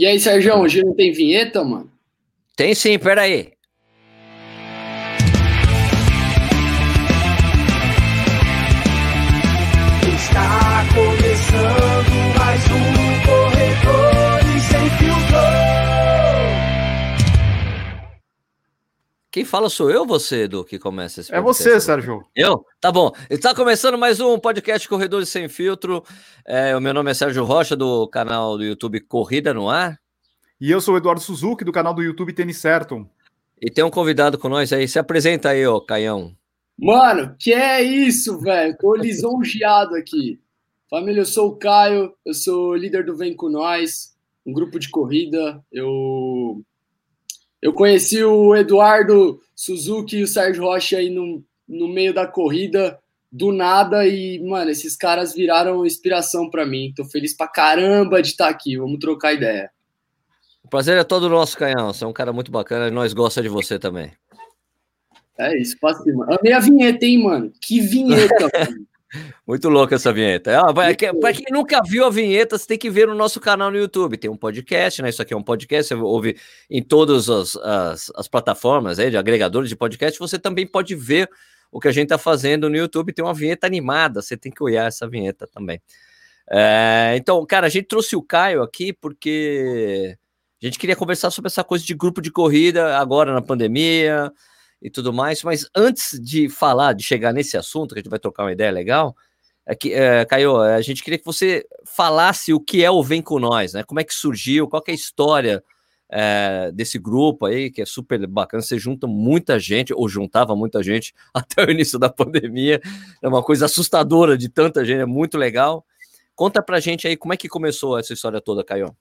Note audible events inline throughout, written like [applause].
E aí, Sérgio, hoje não tem vinheta, mano? Tem sim, peraí. Quem fala sou eu ou você, Edu, que começa esse É podcast? você, Sérgio. Eu? Tá bom. Está começando mais um podcast Corredores Sem Filtro. É, o meu nome é Sérgio Rocha, do canal do YouTube Corrida no Ar. E eu sou o Eduardo Suzuki, do canal do YouTube Tênis Certo. E tem um convidado com nós aí. Se apresenta aí, ó, Caião. Mano, que é isso, velho? Tô lisonjeado aqui. Família, eu sou o Caio, eu sou líder do Vem Com Nós, um grupo de corrida. Eu eu conheci o Eduardo Suzuki e o Sérgio Rocha aí no, no meio da corrida, do nada, e, mano, esses caras viraram inspiração para mim. Tô feliz pra caramba de estar aqui. Vamos trocar ideia. O prazer é todo nosso, Caião. Você é um cara muito bacana e nós gostamos de você também. É isso, passa mano. Amei a vinheta, hein, mano? Que vinheta, mano. [laughs] Muito louca essa vinheta. Ah, Pra quem nunca viu a vinheta, você tem que ver no nosso canal no YouTube. Tem um podcast, né? Isso aqui é um podcast, você ouve em todas as, as, as plataformas aí, de agregadores de podcast. Você também pode ver o que a gente tá fazendo no YouTube. Tem uma vinheta animada, você tem que olhar essa vinheta também. É, então, cara, a gente trouxe o Caio aqui porque a gente queria conversar sobre essa coisa de grupo de corrida agora na pandemia e tudo mais. Mas antes de falar, de chegar nesse assunto, que a gente vai trocar uma ideia legal, é que, é, Caio, a gente queria que você falasse o que é o Vem Com Nós, né? Como é que surgiu, qual que é a história é, desse grupo aí, que é super bacana. Você junta muita gente, ou juntava muita gente [laughs] até o início da pandemia. É uma coisa assustadora de tanta gente, é muito legal. Conta pra gente aí como é que começou essa história toda, Caio.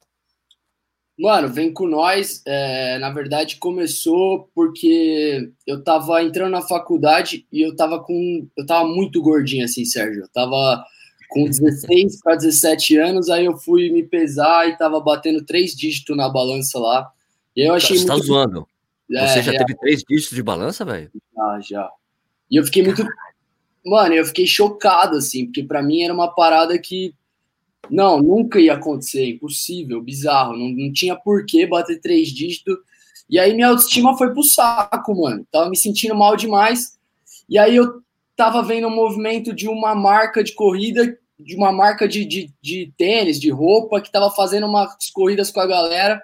Mano, vem com nós. é, na verdade, começou porque eu tava entrando na faculdade e eu tava com. Eu tava muito gordinho, assim, Sérgio. Eu tava com 16 para 17 anos, aí eu fui me pesar e tava batendo três dígitos na balança lá. E eu achei Você tá muito. zoando. É, Você já real, teve três dígitos de balança, velho? já, já. E eu fiquei muito. Mano, eu fiquei chocado, assim, porque pra mim era uma parada que. Não, nunca ia acontecer, impossível, bizarro. Não, não tinha por que bater três dígitos. E aí minha autoestima foi pro saco, mano. Tava me sentindo mal demais. E aí eu tava vendo um movimento de uma marca de corrida, de uma marca de, de, de tênis, de roupa, que tava fazendo umas corridas com a galera.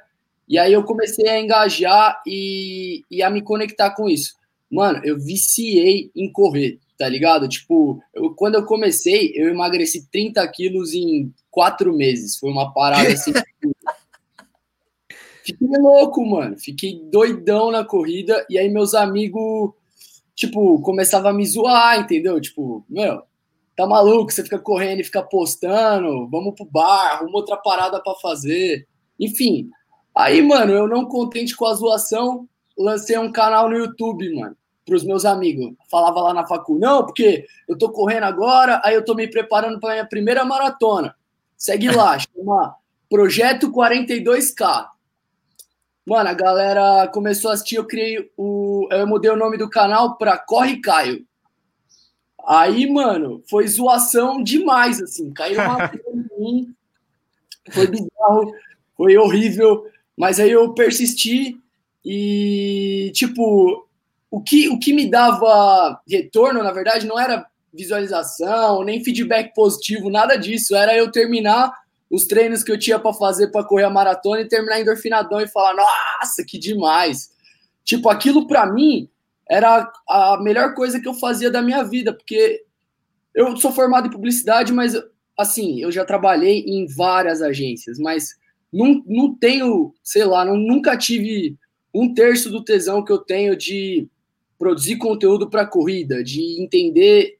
E aí eu comecei a engajar e, e a me conectar com isso. Mano, eu viciei em correr, tá ligado? Tipo, eu- quando eu comecei, eu emagreci 30 quilos em quatro meses. Foi uma parada assim. [laughs] Fiquei louco, mano. Fiquei doidão na corrida. E aí meus amigos, tipo, começavam a me zoar, entendeu? Tipo, meu, tá maluco? Você fica correndo e fica postando. Vamos pro bar, arruma outra parada pra fazer. Enfim. Aí, mano, eu não contente com a zoação, lancei um canal no YouTube, mano, pros meus amigos. Falava lá na facul, não, porque eu tô correndo agora, aí eu tô me preparando pra minha primeira maratona. Segue lá, [laughs] chama Projeto 42K. Mano, a galera começou a assistir, eu criei o. Eu mudei o nome do canal pra Corre Caio. Aí, mano, foi zoação demais, assim. Caiu uma [laughs] em mim. Foi bizarro, foi horrível. Mas aí eu persisti e, tipo, o que, o que me dava retorno, na verdade, não era visualização, nem feedback positivo, nada disso. Era eu terminar os treinos que eu tinha para fazer para correr a maratona e terminar endorfinadão e falar, nossa, que demais. Tipo, aquilo para mim era a melhor coisa que eu fazia da minha vida, porque eu sou formado em publicidade, mas assim, eu já trabalhei em várias agências, mas não, não tenho, sei lá, não, nunca tive um terço do tesão que eu tenho de produzir conteúdo para corrida, de entender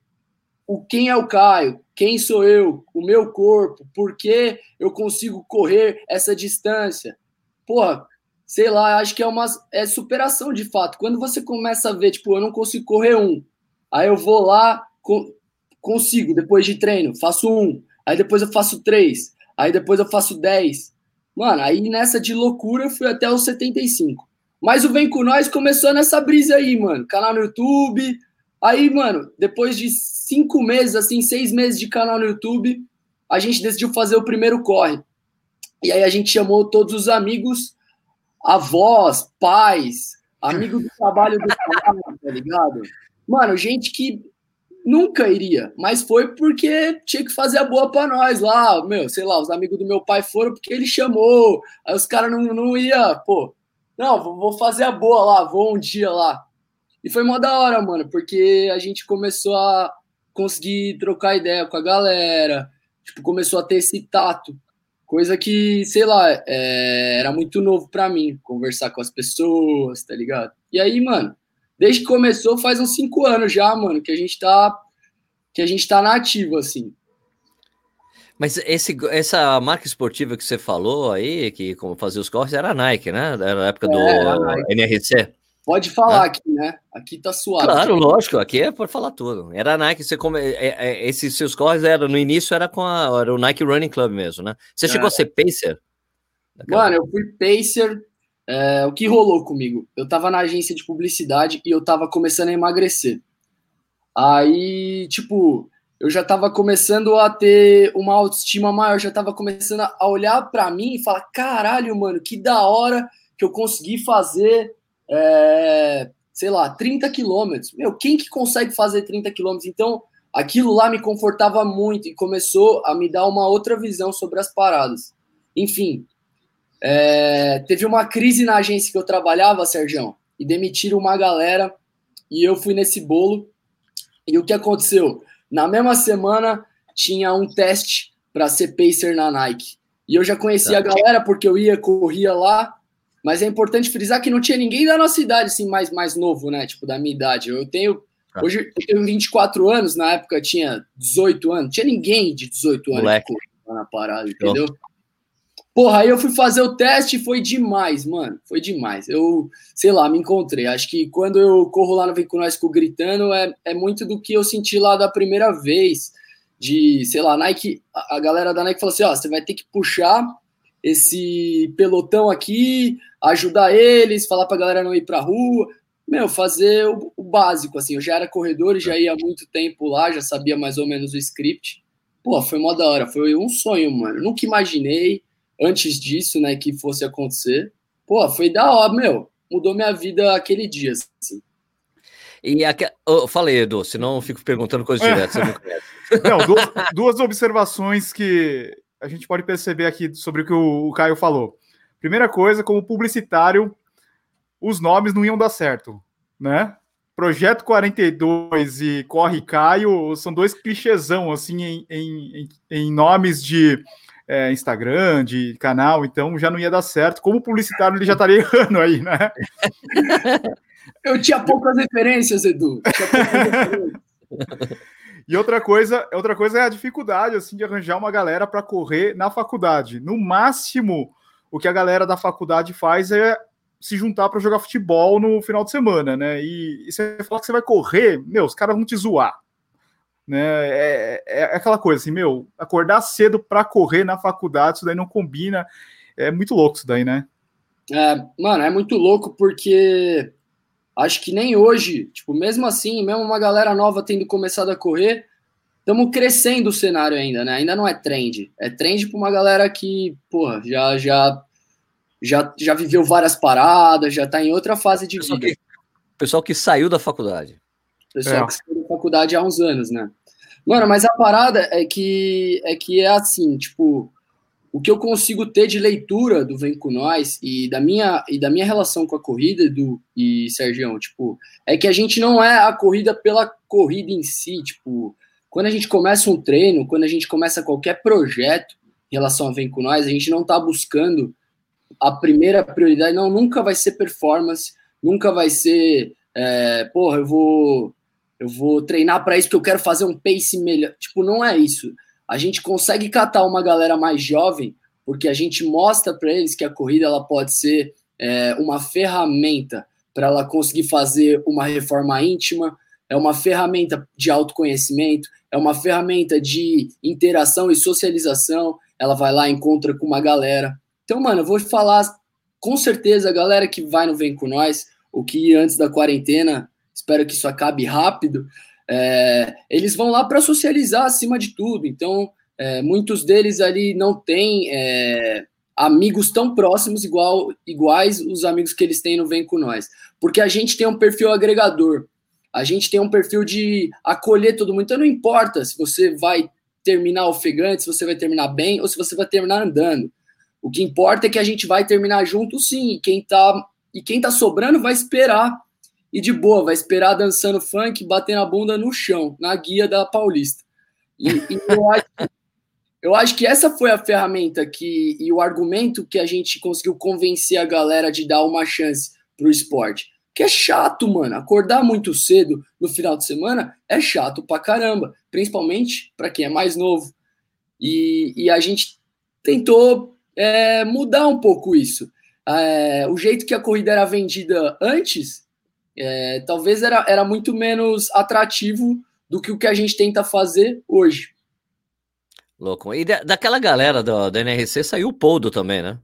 o quem é o Caio, quem sou eu, o meu corpo, por que eu consigo correr essa distância. Porra, sei lá, acho que é uma é superação de fato. Quando você começa a ver, tipo, eu não consigo correr um, aí eu vou lá, co consigo, depois de treino, faço um, aí depois eu faço três, aí depois eu faço dez. Mano, aí nessa de loucura eu fui até os 75. Mas o Vem Com Nós começou nessa brisa aí, mano. Canal no YouTube. Aí, mano, depois de cinco meses, assim, seis meses de canal no YouTube, a gente decidiu fazer o primeiro corre. E aí a gente chamou todos os amigos, avós, pais, amigos do trabalho do cara, [laughs] tá ligado? Mano, gente que nunca iria, mas foi porque tinha que fazer a boa para nós lá, meu, sei lá, os amigos do meu pai foram porque ele chamou, aí os caras não, não ia, pô, não, vou fazer a boa lá, vou um dia lá. E foi mó da hora, mano, porque a gente começou a conseguir trocar ideia com a galera, tipo, começou a ter esse tato, coisa que, sei lá, é, era muito novo para mim, conversar com as pessoas, tá ligado? E aí, mano, desde que começou, faz uns cinco anos já, mano, que a gente tá, que a gente tá nativo, assim. Mas esse, essa marca esportiva que você falou aí, que como fazia os corres, era a Nike, né? Era na época do é, NRC. Pode falar aqui, né? Aqui tá suave. Claro, lógico, aqui é por falar tudo. Era a Nike, você come... É, é, esses seus corres era, no início era com a, era o Nike Running Club mesmo, né? Você é. chegou a ser pacer? Mano, eu fui pacer. É, o que rolou comigo? Eu tava na agência de publicidade e eu tava começando a emagrecer. Aí, tipo, eu já estava começando a ter uma autoestima maior, já estava começando a olhar para mim e falar: caralho, mano, que da hora que eu consegui fazer, é, sei lá, 30 quilômetros. Meu, quem que consegue fazer 30 quilômetros? Então, aquilo lá me confortava muito e começou a me dar uma outra visão sobre as paradas. Enfim, é, teve uma crise na agência que eu trabalhava, Sergião, e demitiram uma galera e eu fui nesse bolo. E o que aconteceu? Na mesma semana, tinha um teste para ser pacer na Nike. E eu já conhecia tá. a galera porque eu ia, corria lá. Mas é importante frisar que não tinha ninguém da nossa idade, assim, mais, mais novo, né? Tipo, da minha idade. Eu tenho. Tá. Hoje eu tenho 24 anos, na época tinha 18 anos. Não tinha ninguém de 18 anos Moleque. na parada, entendeu? Porra, aí eu fui fazer o teste foi demais, mano. Foi demais. Eu, sei lá, me encontrei. Acho que quando eu corro lá no Vem Com Nós com gritando, é, é muito do que eu senti lá da primeira vez. De, sei lá, Nike, a galera da Nike falou assim: ó, você vai ter que puxar esse pelotão aqui, ajudar eles, falar pra galera não ir pra rua. Meu, fazer o, o básico, assim. Eu já era corredor e já ia há muito tempo lá, já sabia mais ou menos o script. Pô, foi mó da hora. Foi um sonho, mano. Nunca imaginei antes disso, né, que fosse acontecer. Pô, foi da hora, meu. Mudou minha vida aquele dia, assim. E aqui, eu falei, Edu, senão eu fico perguntando coisas diretas, você não [laughs] conhece. Não, duas, duas, observações que a gente pode perceber aqui sobre o que o, o Caio falou. Primeira coisa, como publicitário, os nomes não iam dar certo, né? Projeto 42 e Corre Caio são dois clichêsão, assim, em, em, em nomes de é, Instagram, de canal, então já não ia dar certo. Como publicitário, ele já estaria [laughs] errando aí, né? [laughs] Eu tinha poucas referências, Edu. [laughs] Referências. E outra coisa, outra coisa é a dificuldade assim de arranjar uma galera para correr na faculdade. No máximo, o que a galera da faculdade faz é se juntar para jogar futebol no final de semana, né? E, e você fala que você vai correr, meu, os caras vão te zoar né? É, é, é, aquela coisa assim, meu, acordar cedo para correr na faculdade, isso daí não combina. É muito louco isso daí, né? É, mano, é muito louco porque acho que nem hoje, tipo, mesmo assim, mesmo uma galera nova tendo começado a correr, estamos crescendo o cenário ainda, né? Ainda não é trend. É trend para uma galera que, porra, já já já já viveu várias paradas, já tá em outra fase de pessoal vida. Que, pessoal que saiu da faculdade. Pessoal é. que saiu da faculdade há uns anos, né? Mano, mas a parada é que é que é assim, tipo, o que eu consigo ter de leitura do Vem com Nós e da minha e da minha relação com a corrida do e Sergião, tipo, é que a gente não é a corrida pela corrida em si, tipo, quando a gente começa um treino, quando a gente começa qualquer projeto em relação a Vem com Nós, a gente não tá buscando a primeira prioridade, não, nunca vai ser performance, nunca vai ser, é, porra, eu vou eu vou treinar para isso porque eu quero fazer um pace melhor. Tipo, não é isso. A gente consegue catar uma galera mais jovem porque a gente mostra para eles que a corrida ela pode ser é, uma ferramenta para ela conseguir fazer uma reforma íntima, é uma ferramenta de autoconhecimento, é uma ferramenta de interação e socialização. Ela vai lá, encontra com uma galera. Então, mano, eu vou falar com certeza a galera que vai no Vem com Nós, o que antes da quarentena espero que isso acabe rápido. É, eles vão lá para socializar acima de tudo. Então, é, muitos deles ali não têm é, amigos tão próximos igual iguais os amigos que eles têm no Vem com nós, porque a gente tem um perfil agregador. A gente tem um perfil de acolher todo mundo. Então não importa se você vai terminar ofegante, se você vai terminar bem ou se você vai terminar andando. O que importa é que a gente vai terminar junto, sim. E quem tá, e quem tá sobrando vai esperar. E de boa, vai esperar dançando funk, batendo a bunda no chão, na guia da Paulista. E, e eu, acho, eu acho que essa foi a ferramenta que e o argumento que a gente conseguiu convencer a galera de dar uma chance pro esporte. Que é chato, mano. Acordar muito cedo no final de semana é chato pra caramba, principalmente para quem é mais novo. E, e a gente tentou é, mudar um pouco isso. É, o jeito que a corrida era vendida antes, é, talvez era, era muito menos atrativo do que o que a gente tenta fazer hoje. Louco. E da, daquela galera da, da NRC saiu o Poldo também, né?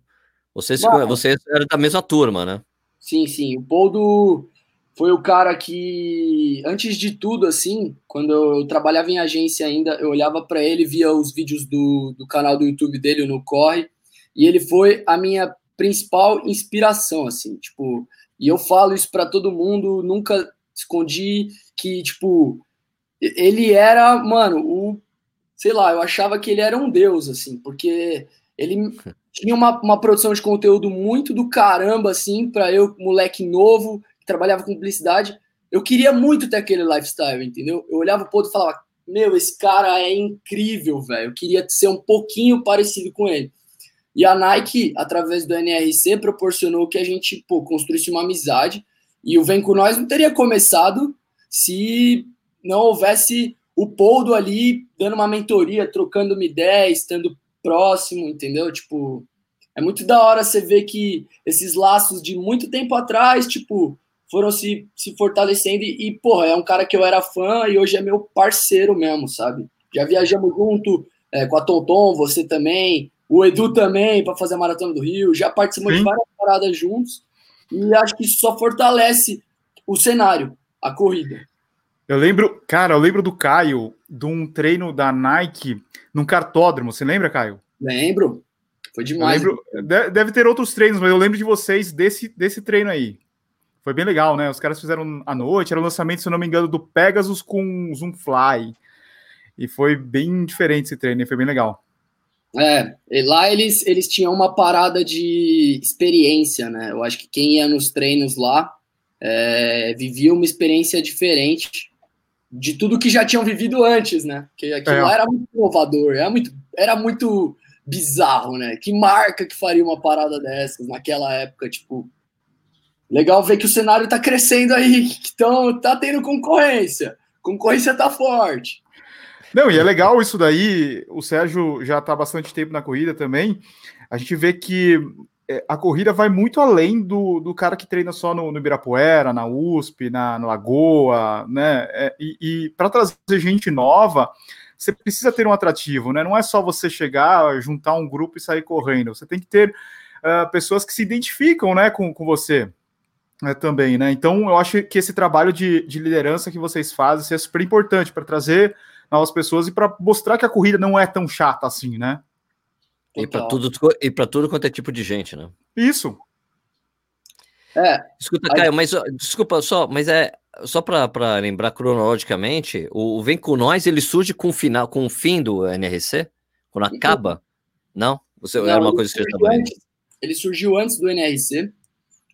Você, você era da mesma turma, né? Sim, sim. O Poldo foi o cara que, antes de tudo, assim, quando eu trabalhava em agência ainda, eu olhava para ele, via os vídeos do, do canal do YouTube dele, no Corre, e ele foi a minha principal inspiração, assim, tipo, e eu falo isso para todo mundo, nunca escondi que, tipo, ele era, mano, o, sei lá, eu achava que ele era um deus, assim, porque ele [laughs] tinha uma, uma produção de conteúdo muito do caramba, assim, para eu, moleque novo, que trabalhava com publicidade, eu queria muito ter aquele lifestyle, entendeu? Eu olhava pro outro e falava, meu, esse cara é incrível, velho, eu queria ser um pouquinho parecido com ele. E a Nike, através do NRC, proporcionou que a gente pô, construísse uma amizade. E o Vem Com Nós não teria começado se não houvesse o Poldo ali dando uma mentoria, trocando uma ideia, estando próximo, entendeu? Tipo, é muito da hora você ver que esses laços de muito tempo atrás, tipo, foram se, se fortalecendo e, porra, é um cara que eu era fã e hoje é meu parceiro mesmo, sabe? Já viajamos junto é, com a Tonton, você também, o Edu também, para fazer a Maratona do Rio, já participamos de várias paradas juntos e acho que isso só fortalece o cenário, a corrida. Eu lembro, cara, eu lembro do Caio, de um treino da Nike num cartódromo. Você lembra, Caio? Lembro. Foi demais. Lembro, deve ter outros treinos, mas eu lembro de vocês desse, desse treino aí. Foi bem legal, né? Os caras fizeram à noite, era o lançamento, se eu não me engano, do Pegasus com Zoom Fly. E foi bem diferente esse treino, foi bem legal. É, lá eles, eles tinham uma parada de experiência, né? Eu acho que quem ia nos treinos lá é, vivia uma experiência diferente de tudo que já tinham vivido antes, né? Que aquilo é. lá era muito inovador, era muito, era muito bizarro, né? Que marca que faria uma parada dessas naquela época, tipo. Legal ver que o cenário tá crescendo aí, [laughs] então tá tendo concorrência. Concorrência tá forte. Não, e é legal isso daí. O Sérgio já tá bastante tempo na corrida também. A gente vê que é, a corrida vai muito além do, do cara que treina só no, no Ibirapuera, na USP, na, na Lagoa, né? É, e, e para trazer gente nova, você precisa ter um atrativo, né? Não é só você chegar, juntar um grupo e sair correndo. Você tem que ter uh, pessoas que se identificam, né, com, com você. né? também, né? Então, eu acho que esse trabalho de, de liderança que vocês fazem é super importante para trazer novas pessoas e para mostrar que a corrida não é tão chata assim, né? E para tudo, e para tudo quanto é tipo de gente, né? Isso. É. Escuta, aí... Caio, mas desculpa só, mas é só para lembrar cronologicamente, o, o Vem com Nós ele surge com o final, com o fim do NRC, quando acaba? Não? Você Não, era uma coisa que você estava Ele surgiu antes do NRC,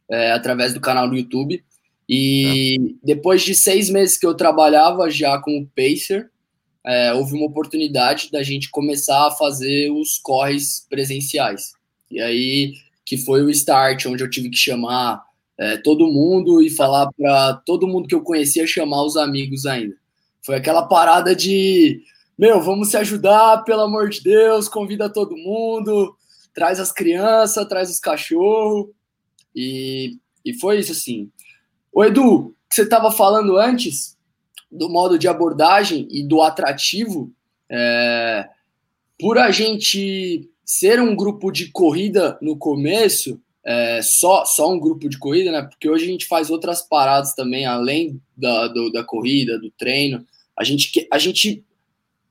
é, através do canal do YouTube. E tá. depois de seis meses que eu trabalhava já com o Pacer, é, houve uma oportunidade da gente começar a fazer os corres presenciais. E aí que foi o start, onde eu tive que chamar é, todo mundo e falar para todo mundo que eu conhecia chamar os amigos ainda. Foi aquela parada de, meu, vamos se ajudar, pelo amor de Deus, convida todo mundo, traz as crianças, traz os cachorros. E, e foi isso, assim. O Edu, que você estava falando antes, do modo de abordagem e do atrativo, é, por a gente ser um grupo de corrida no começo, é, só, só um grupo de corrida, né? Porque hoje a gente faz outras paradas também, além da, do, da corrida, do treino. A gente, a gente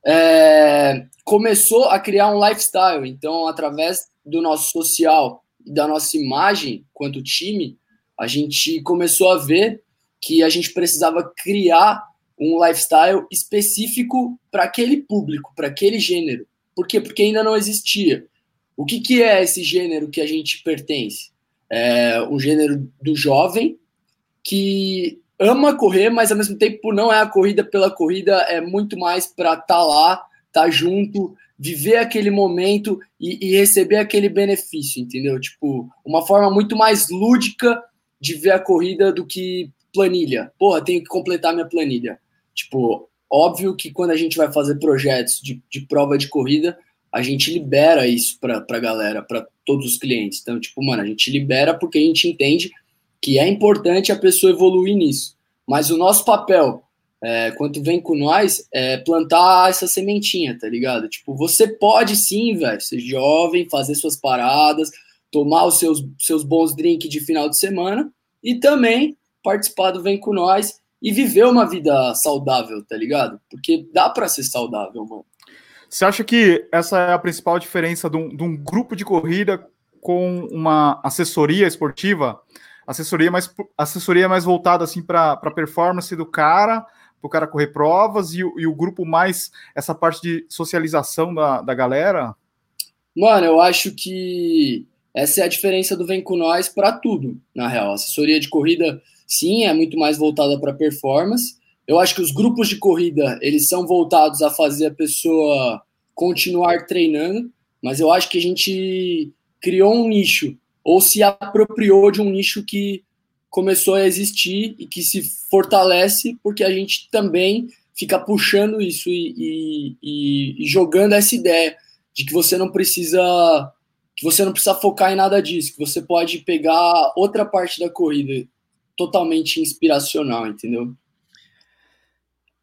é, começou a criar um lifestyle. Então, através do nosso social e da nossa imagem quanto time, a gente começou a ver que a gente precisava criar um lifestyle específico para aquele público, para aquele gênero. Por quê? Porque ainda não existia. O que, que é esse gênero que a gente pertence? É um gênero do jovem que ama correr, mas ao mesmo tempo não é a corrida pela corrida, é muito mais para estar tá lá, estar tá junto, viver aquele momento e, e, receber aquele benefício, entendeu? Tipo, uma forma muito mais lúdica de ver a corrida do que planilha. Porra, tenho que completar minha planilha. Tipo, óbvio que quando a gente vai fazer projetos de, de prova de corrida, a gente libera isso para a galera, para todos os clientes. Então, tipo, mano, a gente libera porque a gente entende que é importante a pessoa evoluir nisso. Mas o nosso papel, é, quando vem com nós, é plantar essa sementinha, tá ligado? Tipo, você pode sim, velho, ser jovem, fazer suas paradas, tomar os seus, seus bons drinks de final de semana e também participar do Vem com Nós e viver uma vida saudável, tá ligado? Porque dá para ser saudável, mano. Você acha que essa é a principal diferença de um, de um grupo de corrida com uma assessoria esportiva? assessoria mais assessoria mais voltada assim para a performance do cara, para o cara correr provas e, e, o grupo mais essa parte de socialização da, da galera? Mano, eu acho que essa é a diferença do Vem com Nós para tudo, na real. Assessoria de corrida, sim, é muito mais voltada para performance. Eu acho que os grupos de corrida, eles são voltados a fazer a pessoa continuar treinando, mas eu acho que a gente criou um nicho ou se apropriou de um nicho que começou a existir e que se fortalece porque a gente também fica puxando isso e, e, e, jogando essa ideia de que você não precisa que você não precisa focar em nada disso, que você pode pegar outra parte da corrida totalmente inspiracional, entendeu?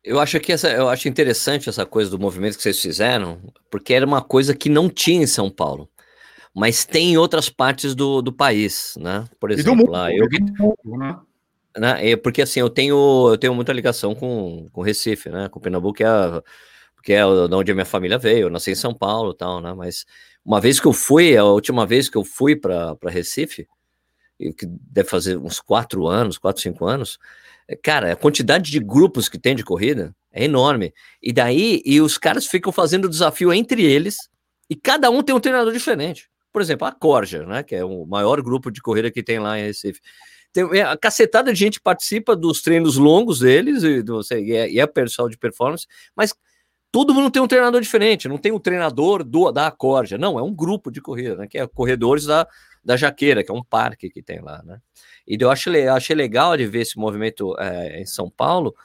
Eu acho que essa, eu acho interessante essa coisa do movimento que vocês fizeram, porque era uma coisa que não tinha em São Paulo mas tem em outras partes do, do país, né? Por exemplo, mundo, lá eu mundo, né? né? É, porque assim, eu tenho, eu tenho muita ligação com, com Recife, né? Com Pernambuco, que é, que é de onde a minha família veio, eu nasci em São Paulo tal, né? Mas uma vez que eu fui, a última vez que eu fui para Recife, que deve fazer uns quatro anos, quatro, cinco anos, é, cara, a quantidade de grupos que tem de corrida é enorme. E daí, e os caras ficam fazendo desafio entre eles, e cada um tem um treinador diferente por exemplo, a Corja, né, que é o maior grupo de corrida que tem lá em Recife. Tem, é, a cacetada de gente participa dos treinos longos deles, e, do, e, é, e é pessoal de performance, mas todo mundo tem um treinador diferente, não tem um treinador do, da Corja, não, é um grupo de corrida, né, que é corredores da, da Jaqueira, que é um parque que tem lá, né. E eu achei, achei legal de ver esse movimento é, em São Paulo,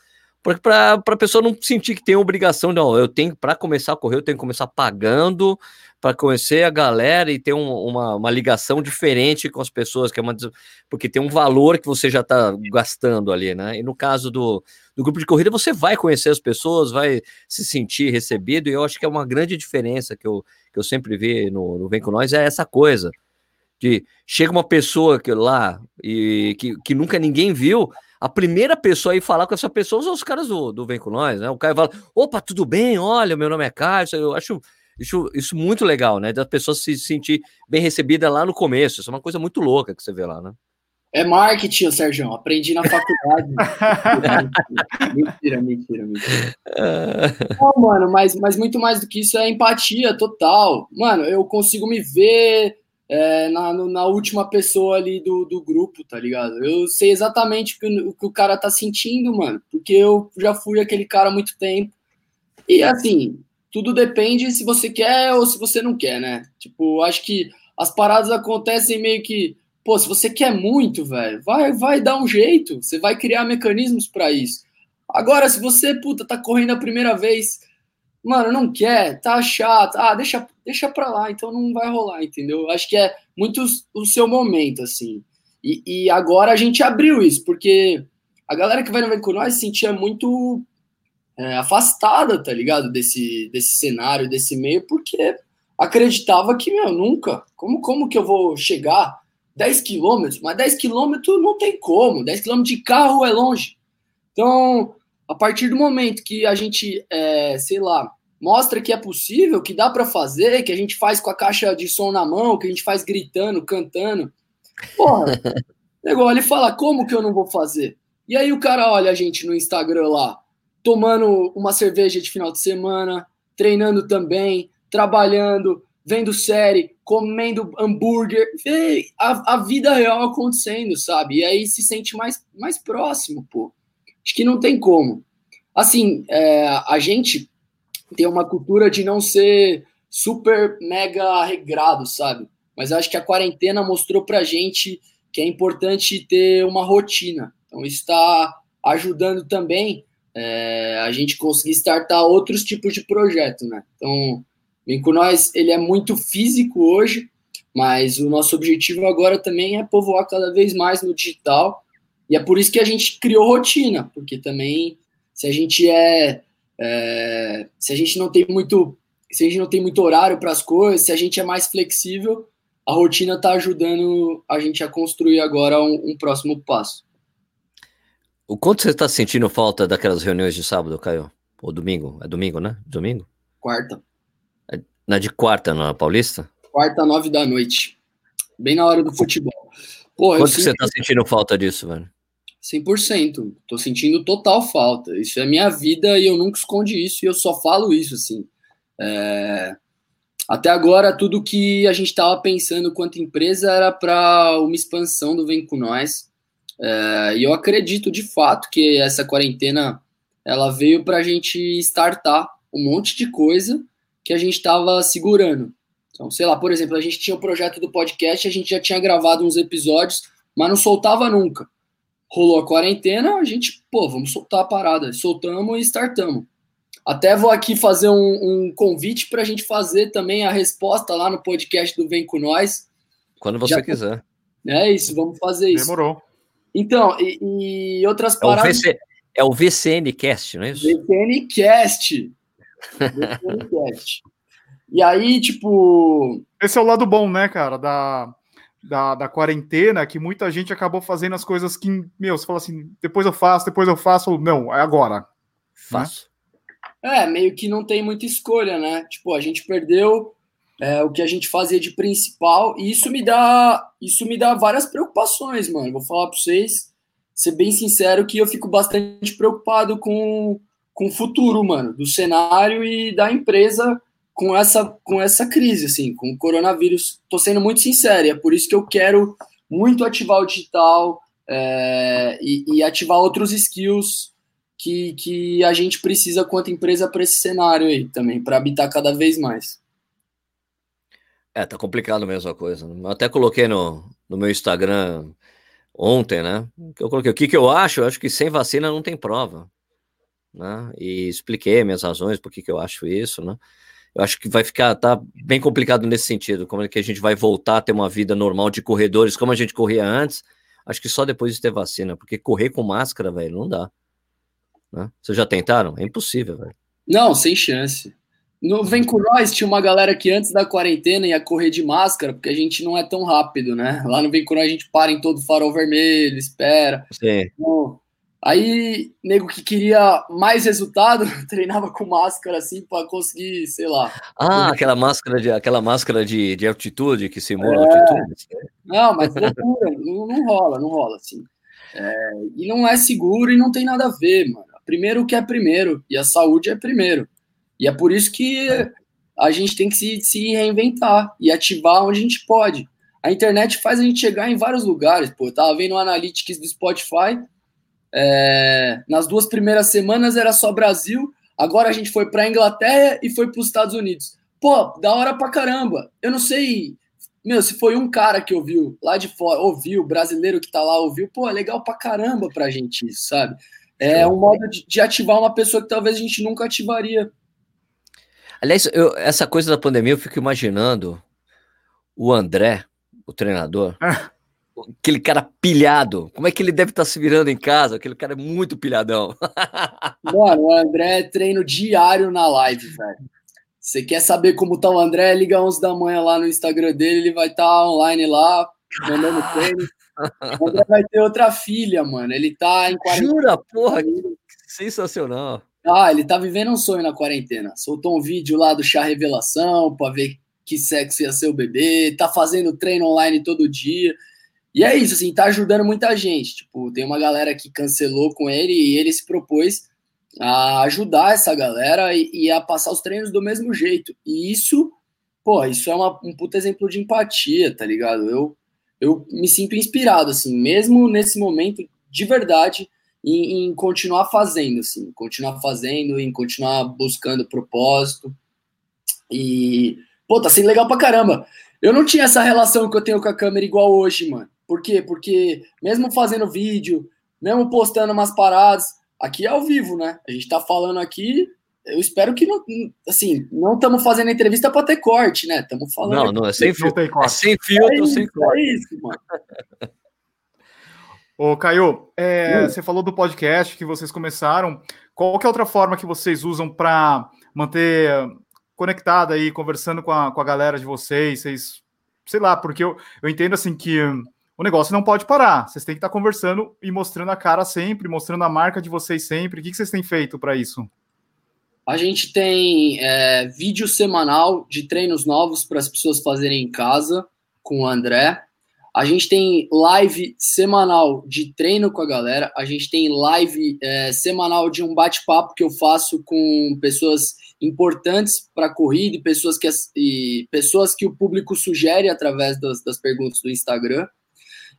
para a pessoa não sentir que tem obrigação, não, eu tenho, para começar a correr, eu tenho que começar pagando, para conhecer a galera e ter um, uma, uma ligação diferente com as pessoas, que é uma, porque tem um valor que você já está gastando ali, né? E no caso do, do grupo de corrida, você vai conhecer as pessoas, vai se sentir recebido, e eu acho que é uma grande diferença que eu, que eu sempre vi no, no Vem Com Nós, é essa coisa, de chega uma pessoa que lá, e que, que nunca ninguém viu, a primeira pessoa a ir falar com essa pessoa são os caras do, do Vem Com Nós, né? O Caio fala, opa, tudo bem? Olha, meu nome é Caio, eu acho isso, isso muito legal, né? Da pessoa se sentir bem recebida lá no começo. Isso é uma coisa muito louca que você vê lá, né? É marketing, Sérgio. Aprendi na faculdade. [laughs] mentira, mentira, mentira. Não, mano, mas, mas muito mais do que isso é empatia total. Mano, eu consigo me ver é, na, na última pessoa ali do, do grupo, tá ligado? Eu sei exatamente o que, o que o cara tá sentindo, mano, porque eu já fui aquele cara há muito tempo. E assim, tudo depende se você quer ou se você não quer, né? Tipo, acho que as paradas acontecem meio que, pô, se você quer muito, velho, vai, vai dar um jeito, você vai criar mecanismos para isso. Agora, se você, puta, tá correndo a primeira vez, mano, não quer, tá chato, ah, deixa, deixa pra lá, então não vai rolar, entendeu? Acho que é muito o seu momento, assim. E, e agora a gente abriu isso, porque a galera que vai no com nós se sentia muito é, afastada, tá ligado? Desse, desse cenário, desse meio, porque acreditava que, meu, nunca. Como, como que eu vou chegar 10 quilômetros? Mas 10 quilômetros não tem como. 10 quilômetros de carro é longe. Então, a partir do momento que a gente, é, sei lá, mostra que é possível, que dá para fazer, que a gente faz com a caixa de som na mão, que a gente faz gritando, cantando. Porra, [laughs] nego olha e fala, como que eu não vou fazer? E aí o cara olha a gente no Instagram lá, tomando uma cerveja de final de semana, treinando também, trabalhando, vendo série, comendo hambúrguer, vê a, a vida real acontecendo, sabe? E aí se sente mais, mais próximo, pô. Acho que não tem como. Assim, é, a gente tem uma cultura de não ser super mega regrado, sabe? Mas acho que a quarentena mostrou pra gente que é importante ter uma rotina. Então, está ajudando também é, a gente conseguir startar outros tipos de projeto, né? Então, Vem com nós, ele é muito físico hoje, mas o nosso objetivo agora também é povoar cada vez mais no digital. E é por isso que a gente criou rotina, porque também se a gente é, é se a gente não tem muito, se a gente não tem muito horário para as coisas, se a gente é mais flexível, a rotina está ajudando a gente a construir agora um, um próximo passo. O quanto você está sentindo falta daquelas reuniões de sábado, Caio? Ou domingo? É domingo, né? Domingo? Quarta. Na de quarta, na Paulista? Quarta, nove da noite. Bem na hora do futebol. Pô, Quanto que você tá sentindo falta disso, velho? 100%. Tô sentindo total falta. Isso é minha vida e eu nunca escondi isso e eu só falo isso, assim. É... Até agora, tudo que a gente estava pensando quanto empresa era para uma expansão do Vem Com Nós. É... E eu acredito, de fato, que essa quarentena ela veio para a gente startar um monte de coisa que a gente estava segurando. Então, sei lá, por exemplo, a gente tinha o projeto do podcast, a gente já tinha gravado uns episódios, mas não soltava nunca. Rolou a quarentena, a gente, pô, vamos soltar a parada. Soltamos e startamos. Até vou aqui fazer um, um convite para a gente fazer também a resposta lá no podcast do Vem Com Nós. Quando você já, quiser. É isso, vamos fazer isso. Demorou. Então, e, e outras paradas. É o, VC, é o VCN Cast, não é isso? VCN [laughs] Cast. e aí, tipo. Esse é o lado bom, né, cara, da, da, da quarentena, que muita gente acabou fazendo as coisas que, meu, você fala assim, depois eu faço, depois eu faço, não, é agora. Né? Faço. Né? É, meio que não tem muita escolha, né? Tipo, a gente perdeu é, o que a gente fazia de principal, e isso me dá. Isso me dá várias preocupações, mano. Vou falar para vocês, ser bem sincero, que eu fico bastante preocupado com com o futuro, mano, do cenário e da empresa com essa, com essa crise, assim, com o coronavírus. Tô sendo muito sincero, é por isso que eu quero muito ativar o digital é, e, e, ativar outros skills que, que a gente precisa quanto empresa para esse cenário aí também, para habitar cada vez mais. É, tá complicado mesmo a coisa. Eu até coloquei no, no meu Instagram ontem, né? Eu coloquei o que, que eu acho? Eu acho que sem vacina não tem prova né? E expliquei minhas razões por que eu acho isso, né? Eu acho que vai ficar tá bem complicado nesse sentido, como é que a gente vai voltar a ter uma vida normal de corredores como a gente corria antes. Acho que só depois de ter vacina, porque correr com máscara, velho, não dá. Né? Vocês já tentaram? É impossível, velho. Não, sem chance. No nós tinha uma galera que antes da quarentena ia correr de máscara, porque a gente não é tão rápido, né? Lá no nós a gente para em todo farol vermelho, espera. Sim. Então, Aí, nego que queria mais resultado, [laughs] treinava com máscara assim para conseguir, sei lá. Ah, aquela máscara de aquela máscara de, de altitude que simula é... altitude. Não, mas loucura, [laughs] não, não, rola, não rola assim. É, e não é seguro e não tem nada a ver, mano. Primeiro o que é primeiro, e a saúde é primeiro. E é por isso que a gente tem que se, se reinventar e ativar onde a gente pode. A internet faz a gente chegar em vários lugares. Pô, eu tava vendo o Analytics do Spotify, é, nas duas primeiras semanas era só Brasil, agora a gente foi para Inglaterra e foi para os Estados Unidos. Pô, da hora pra caramba. Eu não sei, meu, se foi um cara que ouviu lá de fora, ouviu, brasileiro que tá lá ouviu, pô, é legal pra caramba pra gente isso, sabe? É um modo de, de ativar uma pessoa que talvez a gente nunca ativaria. Aliás, eu, essa coisa da pandemia, eu fico imaginando o André, o treinador, aquele cara pilhado. Como é que ele deve estar tá se virando em casa? Aquele cara é muito pilhadão. [laughs] Mano, o André é treino diário na live, velho. Você quer saber como tá o André? Liga 11 da manhã lá no Instagram dele, ele vai estar tá online lá, mandando treino. O André vai ter outra filha, mano. Ele tá em quarentena. Jura, porra, que sensacional. Ah, ele tá vivendo um sonho na quarentena. Soltou um vídeo lá do chá revelação para ver que sexo ia ser o bebê, tá fazendo treino online todo dia. E é isso, assim, tá ajudando muita gente. Tipo, tem uma galera que cancelou com ele e ele se propôs a ajudar essa galera e, e a passar os treinos do mesmo jeito. E isso, pô, isso é uma, um puta exemplo de empatia, tá ligado? Eu, eu me sinto inspirado, assim, mesmo nesse momento, de verdade, em, em continuar fazendo, assim, continuar fazendo, em continuar buscando propósito. E, pô, tá sendo legal pra caramba. Eu não tinha essa relação que eu tenho com a câmera igual hoje, mano. Por quê? Porque mesmo fazendo vídeo, mesmo postando umas paradas, aqui é ao vivo, né? A gente tá falando aqui, eu espero que não, assim, não estamos fazendo entrevista para ter corte, né? Estamos falando. Não, não, é sem, filtro, é sem filtro, é isso, sem corte. É isso, mano. Ô, Caio, é, você falou do podcast que vocês começaram. Qual que é outra forma que vocês usam para manter conectada aí, conversando com a, com a galera de vocês? Vocês, sei lá, porque eu, eu entendo assim que o negócio não pode parar. Vocês têm que estar conversando e mostrando a cara sempre, mostrando a marca de vocês sempre. O que, vocês têm feito para isso? A gente tem é, vídeo semanal de treinos novos para as pessoas fazerem em casa com o André. A gente tem live semanal de treino com a galera. A gente tem live é, semanal de um bate-papo que eu faço com pessoas importantes para a corrida e pessoas que, e pessoas que o público sugere através das, das perguntas do Instagram.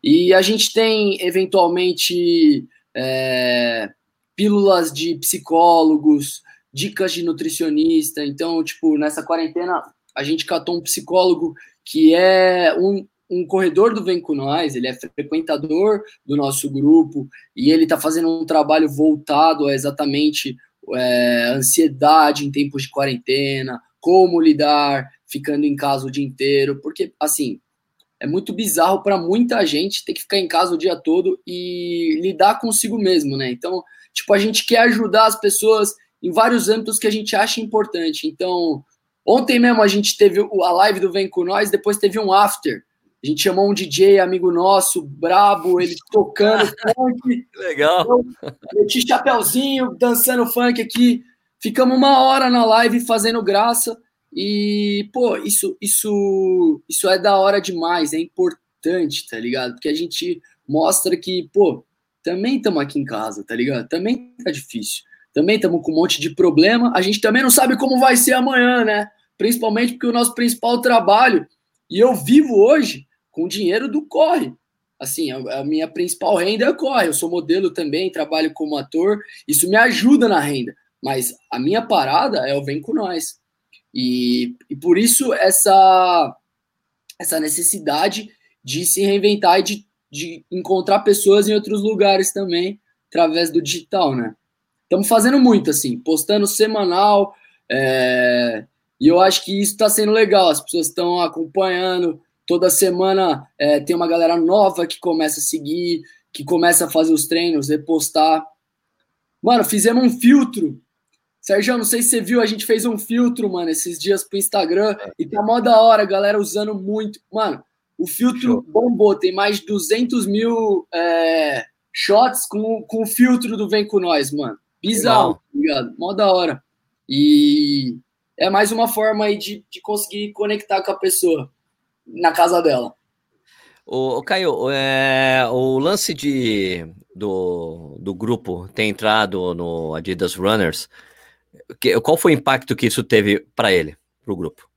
E a gente tem, eventualmente, é, pílulas de psicólogos, dicas de nutricionista. Então, tipo, nessa quarentena, a gente catou um psicólogo que é um, um corredor do Vem Com Nós, ele é frequentador do nosso grupo e ele está fazendo um trabalho voltado a exatamente é, ansiedade em tempos de quarentena, como lidar ficando em casa o dia inteiro, porque assim é muito bizarro para muita gente ter que ficar em casa o dia todo e lidar consigo mesmo, né? Então, tipo, a gente quer ajudar as pessoas em vários âmbitos que a gente acha importante. Então, ontem mesmo a gente teve a live do Vem Com Nós, depois teve um after a gente chamou um DJ amigo nosso, brabo, ele tocando [laughs] funk. Legal. Eu chapéuzinho, dançando funk aqui. Ficamos uma hora na live fazendo graça. E, pô, isso, isso, isso é da hora demais, é importante, tá ligado? Porque a gente mostra que, pô, também estamos aqui em casa, tá ligado? Também tá difícil. Também estamos com um monte de problema. A gente também não sabe como vai ser amanhã, né? Principalmente porque o nosso principal trabalho, e eu vivo hoje com dinheiro do corre. Assim, a, a minha principal renda é corre. Eu sou modelo também, trabalho como ator, isso me ajuda na renda. Mas a minha parada é o Vem com Nós. E, e por isso essa, essa necessidade de se reinventar e de, de encontrar pessoas em outros lugares também, através do digital, né? Estamos fazendo muito, assim, postando semanal, é, e eu acho que isso está sendo legal, as pessoas estão acompanhando, Toda semana é, tem uma galera nova que começa a seguir, que começa a fazer os treinos, repostar. Mano, fizemos um filtro. Sérgio, não sei se você viu, a gente fez um filtro, mano, esses dias pro Instagram. E tá mó da hora, galera usando muito. Mano, o filtro Show. bombou, tem mais de 200 mil é, shots com, com o filtro do Vem Com Nós, mano. Bizarro, tá ligado? Mó da hora. E é mais uma forma aí de, de conseguir conectar com a pessoa na casa dela. O, Caio, é, o lance de, do, do grupo ter entrado no Adidas Runners, qual foi o impacto que isso teve para ele, para o grupo?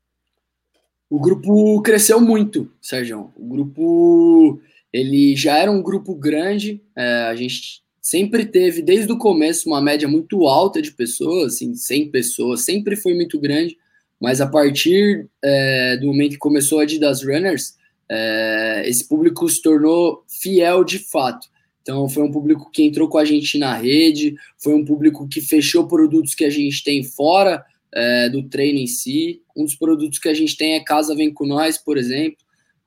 O grupo cresceu muito, Sérgio. O grupo ele já era um grupo grande, é, a gente sempre teve, desde o começo, uma média muito alta de pessoas, assim, 100 pessoas, sempre foi muito grande. Mas a partir é, do momento que começou a Adidas Runners, é, esse público se tornou fiel de fato. Então, foi um público que entrou com a gente na rede, foi um público que fechou produtos que a gente tem fora é, do treino em si. Um dos produtos que a gente tem é Casa Vem Com Nós, por exemplo.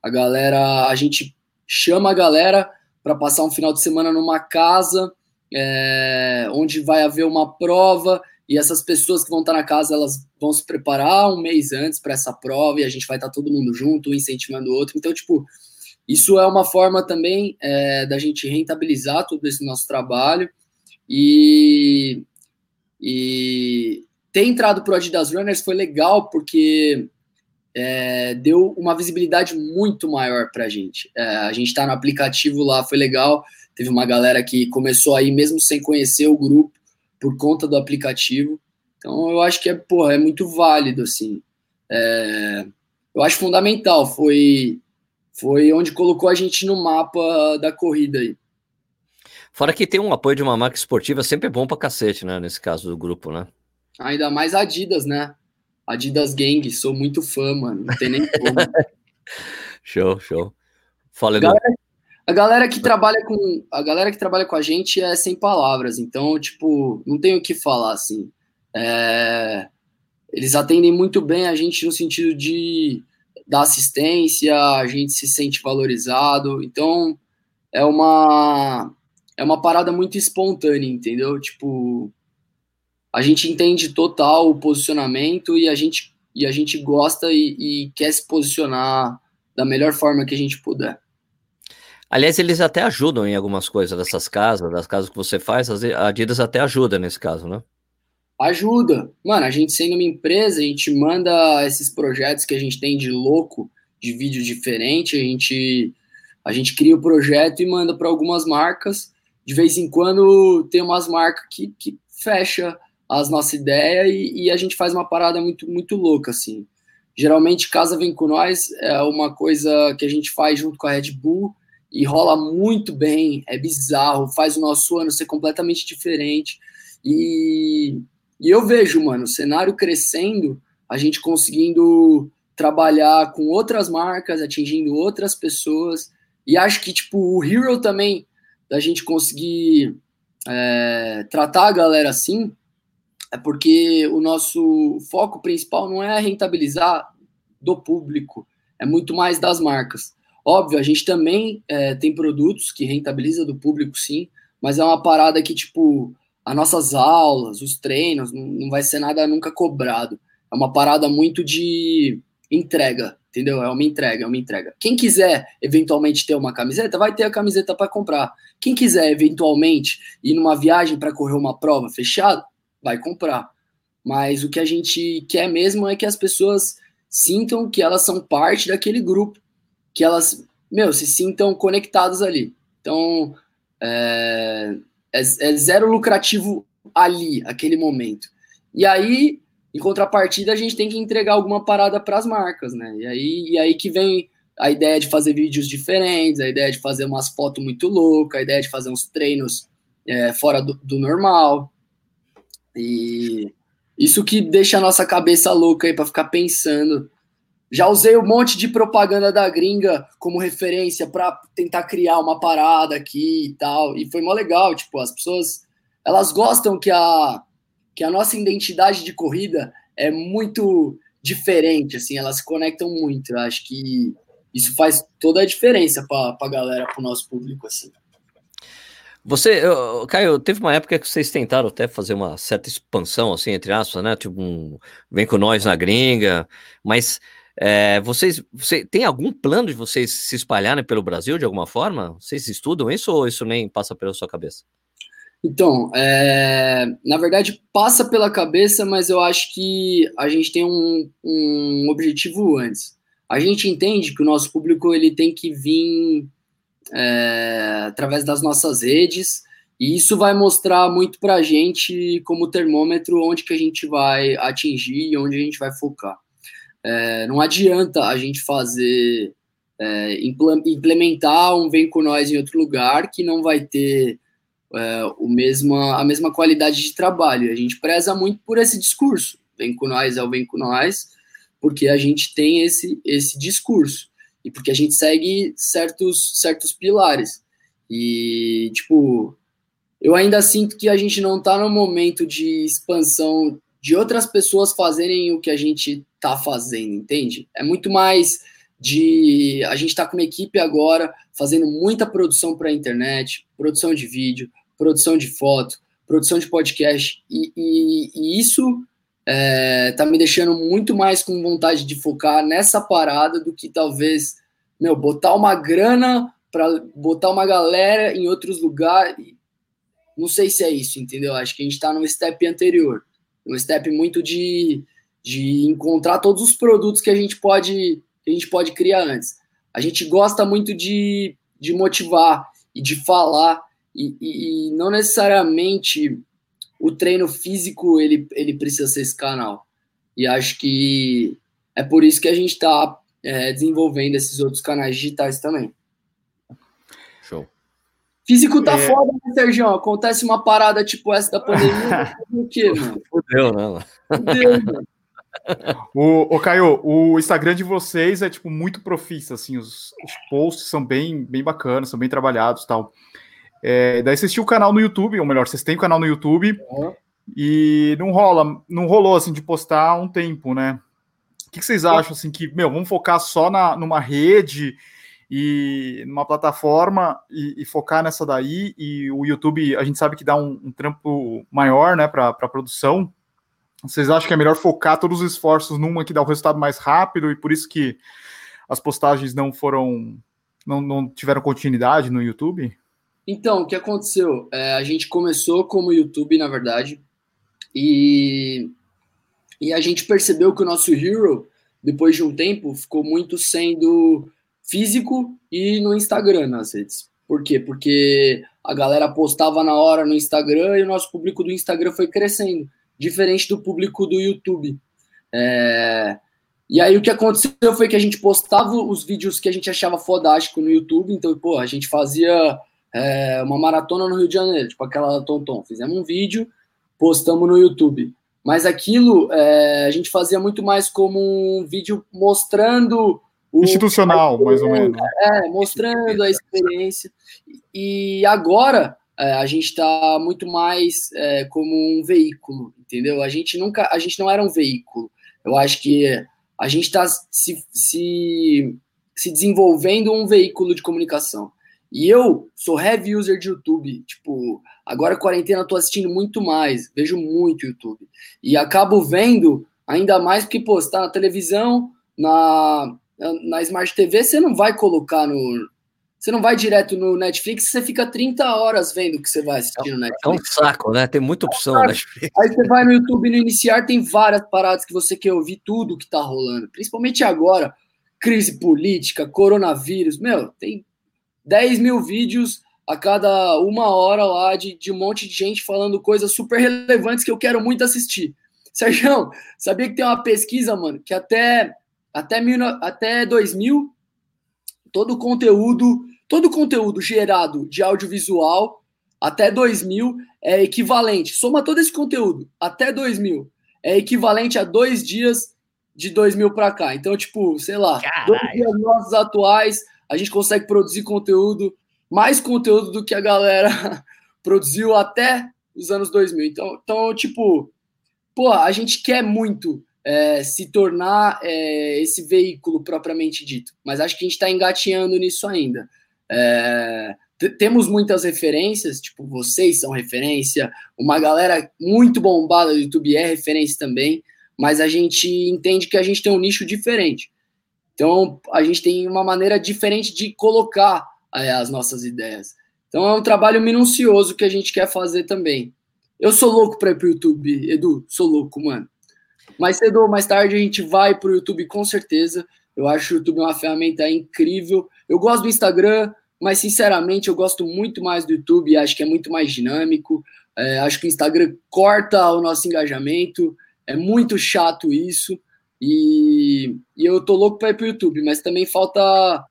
A galera, a gente chama a galera para passar um final de semana numa casa é, onde vai haver uma prova e essas pessoas que vão estar na casa, elas vão se preparar um mês antes para essa prova e a gente vai estar todo mundo junto, um incentivando o outro. Então, tipo, isso é uma forma também é, da gente rentabilizar todo esse nosso trabalho. E E ter entrado pro Adidas Runners foi legal porque é, deu uma visibilidade muito maior para a gente. É, a gente está no aplicativo lá, foi legal. Teve uma galera que começou aí mesmo sem conhecer o grupo por conta do aplicativo. Então eu acho que é, porra, é muito válido assim. É, eu acho fundamental. Foi foi onde colocou a gente no mapa da corrida aí. Fora que tem um apoio de uma marca esportiva sempre é bom pra cacete, né? Nesse caso do grupo, né? Ainda mais Adidas, né? Adidas Gang, sou muito fã, mano. Não tem nem [laughs] como. show, show. Fala, Edu. Galera, a galera que trabalha com a galera que trabalha com a gente é sem palavras, então tipo não tenho o que falar assim. É, eles atendem muito bem a gente no sentido de da assistência, a gente se sente valorizado, então é uma é uma parada muito espontânea, entendeu? Tipo a gente entende total o posicionamento e a gente, e a gente gosta e, e quer se posicionar da melhor forma que a gente puder. Aliás, eles até ajudam em algumas coisas dessas casas, das casas que você faz, a Adidas até ajuda nesse caso, né? Ajuda. Mano, a gente sendo uma empresa, a gente manda esses projetos que a gente tem de louco, de vídeo diferente, a gente, a gente cria o projeto e manda para algumas marcas. De vez em quando tem umas marcas que, que fecha as nossas ideias e, e, a gente faz uma parada muito, muito louca, assim. Geralmente, Casa Vem Com Nós é uma coisa que a gente faz junto com a Red Bull e rola muito bem, é bizarro, faz o nosso ano ser completamente diferente. E, e eu vejo, mano, o cenário crescendo, a gente conseguindo trabalhar com outras marcas, atingindo outras pessoas. E acho que, tipo, o Hero também, da gente conseguir é, tratar a galera assim, é porque o nosso foco principal não é rentabilizar do público, é muito mais das marcas. Óbvio, a gente também é, tem produtos que rentabiliza do público, sim, mas é uma parada que, tipo, as nossas aulas, os treinos, não, vai ser nada nunca cobrado. É uma parada muito de entrega, entendeu? É uma entrega, é uma entrega. Quem quiser eventualmente ter uma camiseta, vai ter a camiseta para comprar. Quem quiser eventualmente ir numa viagem para correr uma prova fechada, vai comprar. Mas o que a gente quer mesmo é que as pessoas sintam que elas são parte daquele grupo, que elas, meu, se sintam conectadas ali. Então, é, é, é zero lucrativo ali, aquele momento. E aí, em contrapartida, a gente tem que entregar alguma parada para as marcas, né? E aí, e aí que vem a ideia de fazer vídeos diferentes, a ideia de fazer umas fotos muito loucas, a ideia de fazer uns treinos é, fora do, do normal. E isso que deixa a nossa cabeça louca aí para ficar pensando. Já usei um monte de propaganda da gringa como referência para tentar criar uma parada aqui e tal. E foi mó legal, tipo, as pessoas elas gostam que a que a nossa identidade de corrida é muito diferente, assim, elas se conectam muito. Eu acho que isso faz toda a diferença para a galera, para o nosso público, assim. Você, Caio, teve uma época que vocês tentaram até fazer uma certa expansão, assim, entre aspas, né? Tipo, um, vem com nós na gringa, mas é, vocês, você tem algum plano de vocês se espalharem pelo Brasil de alguma forma? Vocês estudam isso ou isso nem passa pela sua cabeça? Então, é, na verdade, passa pela cabeça, mas eu acho que a gente tem um, um objetivo antes. A gente entende que o nosso público ele tem que vir é, através das nossas redes, e isso vai mostrar muito para a gente, como termômetro, onde que a gente vai atingir e onde a gente vai focar. É, não adianta a gente fazer, é, implementar um Vem Com Nós em outro lugar que não vai ter é, o mesma, a mesma qualidade de trabalho. A gente preza muito por esse discurso. Vem com nós é o Vem Com Nós, porque a gente tem esse, esse discurso e porque a gente segue certos, certos pilares. E, tipo, eu ainda sinto que a gente não está no momento de expansão de outras pessoas fazerem o que a gente está fazendo, entende? É muito mais de a gente está com uma equipe agora fazendo muita produção para a internet, produção de vídeo, produção de foto, produção de podcast, e, e, e isso é, tá me deixando muito mais com vontade de focar nessa parada do que talvez, meu, botar uma grana para botar uma galera em outros lugares. não sei se é isso, entendeu? Acho que a gente está num step anterior. Um step muito de, de encontrar todos os produtos que a gente pode, a gente pode criar antes. A gente gosta muito de, de motivar e de falar, e, e, e não necessariamente o treino físico ele, ele precisa ser esse canal. E acho que é por isso que a gente está é, desenvolvendo esses outros canais digitais também. Físico tá é... foda, né, Sérgio? Acontece uma parada tipo essa da pandemia, [laughs] o quê, mano? Fudeu, né? Fudeu, mano. O, o Caio, o Instagram de vocês é tipo muito profissa, assim, os, os posts são bem, bem bacanas, são bem trabalhados tal. É, daí vocês tinham o canal no YouTube, ou melhor, vocês têm o canal no YouTube uhum. e não rola, não rolou assim de postar há um tempo, né? O que, que vocês acham assim que, meu, vamos focar só na, numa rede e numa plataforma e, e, focar nessa daí e o YouTube a gente sabe que dá um, um trampo maior, né, para produção. Vocês acham que é melhor focar todos os esforços numa que dá o resultado mais rápido e por isso que as postagens não foram, não, não tiveram continuidade no YouTube? Então, o que aconteceu? É, a gente começou como YouTube, na verdade, e, e a gente percebeu que o nosso Hero, depois de um tempo, ficou muito sendo físico e no Instagram nas redes. Por quê? Porque a galera postava na hora no Instagram e o nosso público do Instagram foi crescendo, diferente do público do YouTube. É... E aí o que aconteceu foi que a gente postava os vídeos que a gente achava fodástico no YouTube, então, pô, a gente fazia é, uma maratona no Rio de Janeiro, tipo aquela Tonton. Fizemos um vídeo, postamos no YouTube. Mas aquilo é, a gente fazia muito mais como um vídeo mostrando. O, Institucional, mais ou menos. É, mostrando a experiência. E agora é, a gente está muito mais é, como um veículo, entendeu? A gente nunca, a gente não era um veículo. Eu acho que a gente está se, se, se desenvolvendo um veículo de comunicação. E eu sou heavy user de YouTube. Tipo, agora quarentena eu tô assistindo muito mais, vejo muito YouTube. E acabo vendo ainda mais porque, pô, você tá na televisão, na, na Smart TV, você não vai colocar no. Você não vai direto no Netflix, você fica 30 horas vendo o que você vai assistir no Netflix. É um saco, né? Tem muita opção no Netflix. Aí você vai no YouTube no iniciar, tem várias paradas que você quer ouvir tudo que tá rolando. Principalmente agora, crise política, coronavírus. Meu, tem 10 mil vídeos a cada uma hora lá de, de um monte de gente falando coisas super relevantes que eu quero muito assistir. Sérgio, sabia que tem uma pesquisa, mano, que até, até, mil, até 2000, todo o conteúdo, todo conteúdo gerado de audiovisual até 2000 é equivalente, soma todo esse conteúdo até 2000, é equivalente a dois dias de 2000 para cá. Então, tipo, sei lá, Caralho. dois dias nossos atuais a gente consegue produzir conteúdo, mais conteúdo do que a galera [laughs] produziu até os anos 2000. Então, então tipo, pô, a gente quer muito é, se tornar é, esse veículo propriamente dito, mas acho que a gente está engatinhando nisso ainda. É, temos muitas referências, tipo, vocês são referência, uma galera muito bombada do YouTube é referência também, mas a gente entende que a gente tem um nicho diferente. Então, a gente tem uma maneira diferente de colocar é, as nossas ideias. Então, é um trabalho minucioso que a gente quer fazer também. Eu sou louco para ir para o YouTube, Edu, sou louco, mano. Mais cedo ou mais tarde a gente vai para o YouTube com certeza. Eu acho o YouTube uma ferramenta incrível. Eu gosto do Instagram, mas sinceramente eu gosto muito mais do YouTube. Acho que é muito mais dinâmico. É, acho que o Instagram corta o nosso engajamento. É muito chato isso. E, e eu tô louco para ir pro YouTube, mas também falta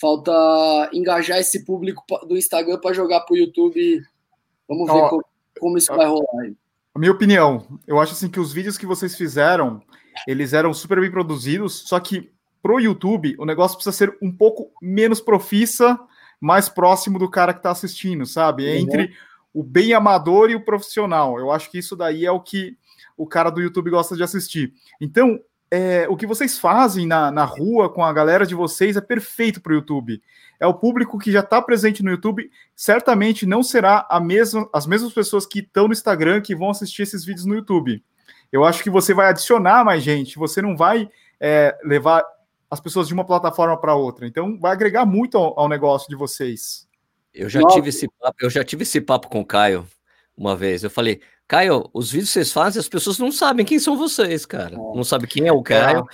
falta engajar esse público do Instagram para jogar pro YouTube. Vamos ver como, como, isso vai rolar. A minha opinião, eu acho assim que os vídeos que vocês fizeram, eles eram super bem produzidos, só que pro YouTube o negócio precisa ser um pouco menos profissa, mais próximo do cara que está assistindo, sabe? Uhum. Entre o bem amador e o profissional. Eu acho que isso daí é o que o cara do YouTube gosta de assistir. Então, é, o que vocês fazem na, na rua com a galera de vocês é perfeito para o YouTube. É o público que já está presente no YouTube, certamente não será a mesma, as mesmas pessoas que estão no Instagram que vão assistir esses vídeos no YouTube. Eu acho que você vai adicionar mais gente, você não vai é, levar as pessoas de uma plataforma para outra. Então, vai agregar muito ao, ao negócio de vocês. Eu já tive esse papo, eu já tive esse papo com o Caio. uma vez. Eu falei, Caio, os vídeos que vocês fazem, as pessoas não sabem quem são vocês, cara. Não sabem quem é o Caio.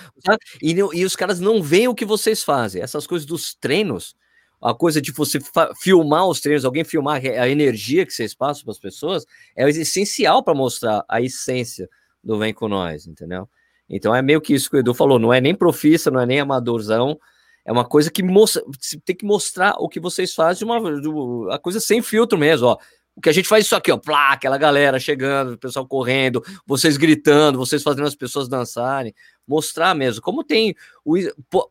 E, e os caras não veem o que vocês fazem. Essas coisas dos treinos, a coisa de você filmar os treinos, alguém filmar a energia que vocês passam para as pessoas, é essencial para mostrar a essência do Vem Com Nós, entendeu? Então é meio que isso que o Edu falou, não é nem profissa, não é nem amadorzão, é uma coisa que mostra, tem que mostrar o que vocês fazem, uma, a coisa sem filtro mesmo, ó. O que a gente faz isso aqui, ó, plá, aquela galera chegando, o pessoal correndo, vocês gritando, vocês fazendo as pessoas dançarem, mostrar mesmo. Como tem. O,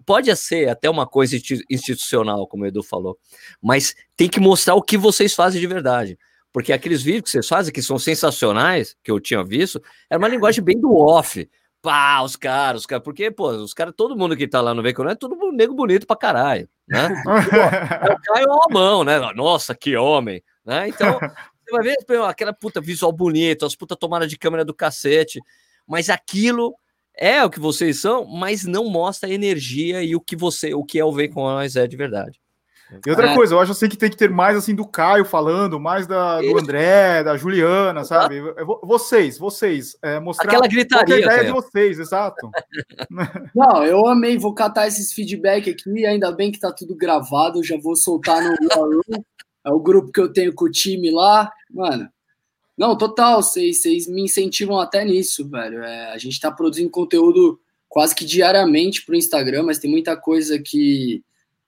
pode ser até uma coisa institucional, como o Edu falou, mas tem que mostrar o que vocês fazem de verdade. Porque aqueles vídeos que vocês fazem, que são sensacionais, que eu tinha visto, era uma linguagem bem do off. Pá, os caras, os caras, porque, pô, os caras, todo mundo que tá lá no Veiculo é todo mundo nego bonito pra caralho, né? [laughs] o Caio é uma mão, né? Nossa, que homem, né? Então, [laughs] você vai ver aquela puta visual bonito, as puta tomada de câmera do cacete, mas aquilo é o que vocês são, mas não mostra a energia e o que você, o que é o Vem com nós é de verdade. E outra é. coisa, eu acho assim que tem que ter mais assim do Caio falando, mais da, do André, da Juliana, sabe? Vocês, vocês, é, mostrar Aquela gritaria, a ideia de vocês, exato. [laughs] Não, eu amei, vou catar esses feedback aqui, ainda bem que tá tudo gravado, já vou soltar no [laughs] é o grupo que eu tenho com o time lá, mano. Não, total, vocês, me incentivam até nisso, velho. É, a gente tá produzindo conteúdo quase que diariamente pro Instagram, mas tem muita coisa que,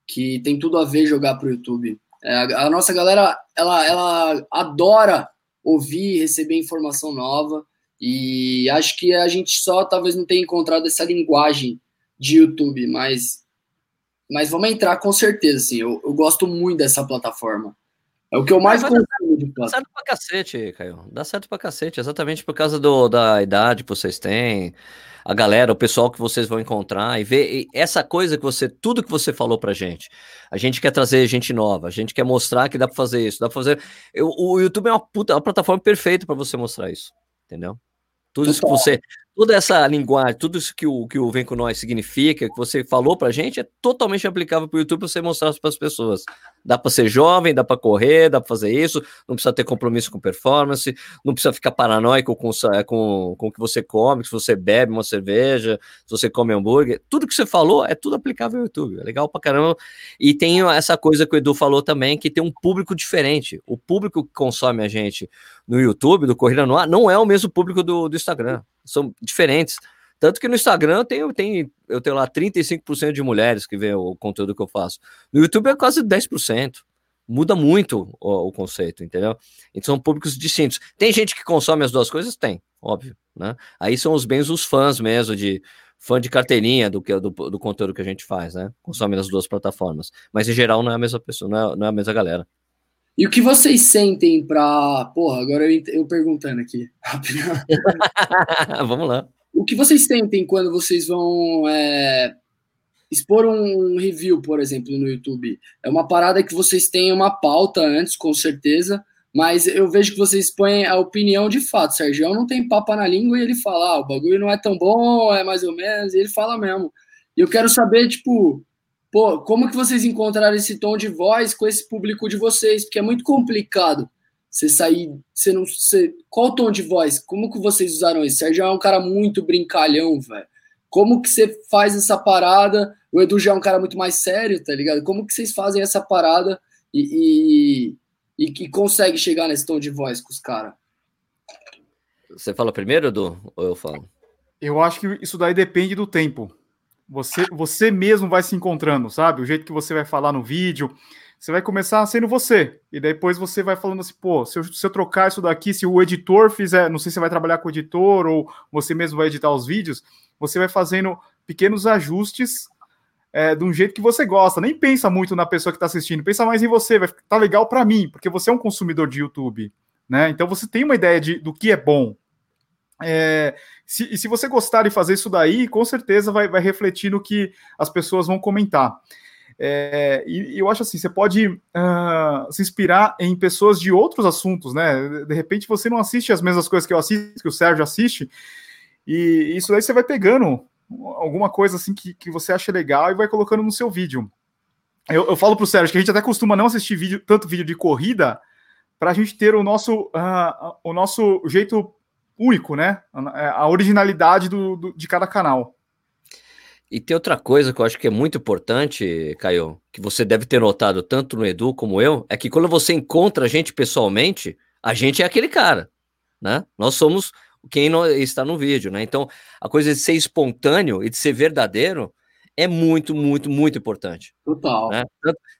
que tem tudo a ver jogar pro YouTube. É, a, a, nossa galera, ela, ela adora ouvir, receber informação nova, e acho que a gente só talvez não tenha encontrado essa linguagem de YouTube, mas, mas vamos entrar com certeza, assim, eu, eu gosto muito dessa plataforma. É o que eu mais gosto de Dá certo pra cacete, Caio. Dá certo pra cacete, exatamente por causa do, da idade que vocês têm, a galera, o pessoal que vocês vão encontrar e ver e essa coisa que você, tudo que você falou pra gente. A gente quer trazer gente nova, a gente quer mostrar que dá pra fazer isso, dá pra fazer. Eu, o YouTube é uma, puta, uma plataforma perfeita para você mostrar isso, entendeu? Tudo isso que você, toda essa linguagem, tudo isso que o, que o Vem Com Nós significa, que você falou pra gente, é totalmente aplicável para o YouTube para você mostrar para as pessoas. Dá para ser jovem, dá para correr, dá para fazer isso, não precisa ter compromisso com performance, não precisa ficar paranoico com, com, com o que você come, se você bebe uma cerveja, se você come hambúrguer. Tudo que você falou é tudo aplicável ao YouTube. É legal pra caramba. E tem essa coisa que o Edu falou também, que tem um público diferente. O público que consome a gente no YouTube, do Corrida no não é o mesmo público do, do Instagram são diferentes. Tanto que no Instagram eu tenho, tenho, eu tenho lá 35% de mulheres que vê o conteúdo que eu faço. No YouTube é quase 10%. Muda muito o, o, conceito, entendeu? Então são públicos distintos. Tem gente que consome as duas coisas? Tem, óbvio. Né? Aí são os bens os fãs mesmo, de fã de carteirinha do, que, do, do conteúdo que a gente faz, né? Consome nas duas plataformas. Mas em geral não é a mesma pessoa, não é, não é a mesma galera. E o que vocês sentem para. Porra, agora eu, eu perguntando aqui. [laughs] [laughs] Vamos lá. O que vocês sentem quando vocês vão é, expor um review, por exemplo, no YouTube? É uma parada que vocês têm uma pauta antes, com certeza, mas eu vejo que vocês põem a opinião de fato. Sérgio não tem papa na língua e ele fala: ah, o bagulho não é tão bom, é mais ou menos, e ele fala mesmo. E eu quero saber, tipo, pô, como que vocês encontraram esse tom de voz com esse público de vocês? Porque é muito complicado você sair, você não, você, qual o tom de voz? Como que vocês usaram isso? Sérgio é um cara muito brincalhão, velho. Como que você faz essa parada? O Edu já é um cara muito mais sério, tá ligado? Como que vocês fazem essa parada e, e, e, e consegue chegar nesse tom de voz com os caras? Você fala primeiro, Edu, ou eu falo? Eu acho que isso daí depende do tempo. Você, você mesmo vai se encontrando, sabe? O jeito que você vai falar no vídeo, você vai começar sendo você. E depois você vai falando assim, pô, se eu, se eu trocar isso daqui, se o editor fizer, não sei se você vai trabalhar com o editor ou você mesmo vai editar os vídeos, você vai fazendo pequenos ajustes é, de um jeito que você gosta. Nem pensa muito na pessoa que está assistindo, pensa mais em você, vai tá legal para mim, porque você é um consumidor de YouTube, né? Então você tem uma ideia de, do que é bom. É, se, e se você gostar de fazer isso daí, com certeza vai, vai refletir no que as pessoas vão comentar. É, e, eu acho assim, você pode uh, se inspirar em pessoas de outros assuntos, né? De repente você não assiste as mesmas coisas que eu assisto, que o Sérgio assiste, e isso daí você vai pegando alguma coisa assim que, que você acha legal e vai colocando no seu vídeo. Eu, eu falo para o Sérgio que a gente até costuma não assistir vídeo, tanto vídeo de corrida, para a gente ter o nosso, uh, o nosso jeito único, né? A, a originalidade do, do, de cada canal. E tem outra coisa que eu acho que é muito importante, Caio, que você deve ter notado tanto no Edu como eu, é que quando você encontra a gente pessoalmente, a gente é aquele cara, né? Nós somos quem está no vídeo, né? Então, a coisa de ser espontâneo e de ser verdadeiro é muito, muito, muito importante. Total. Né?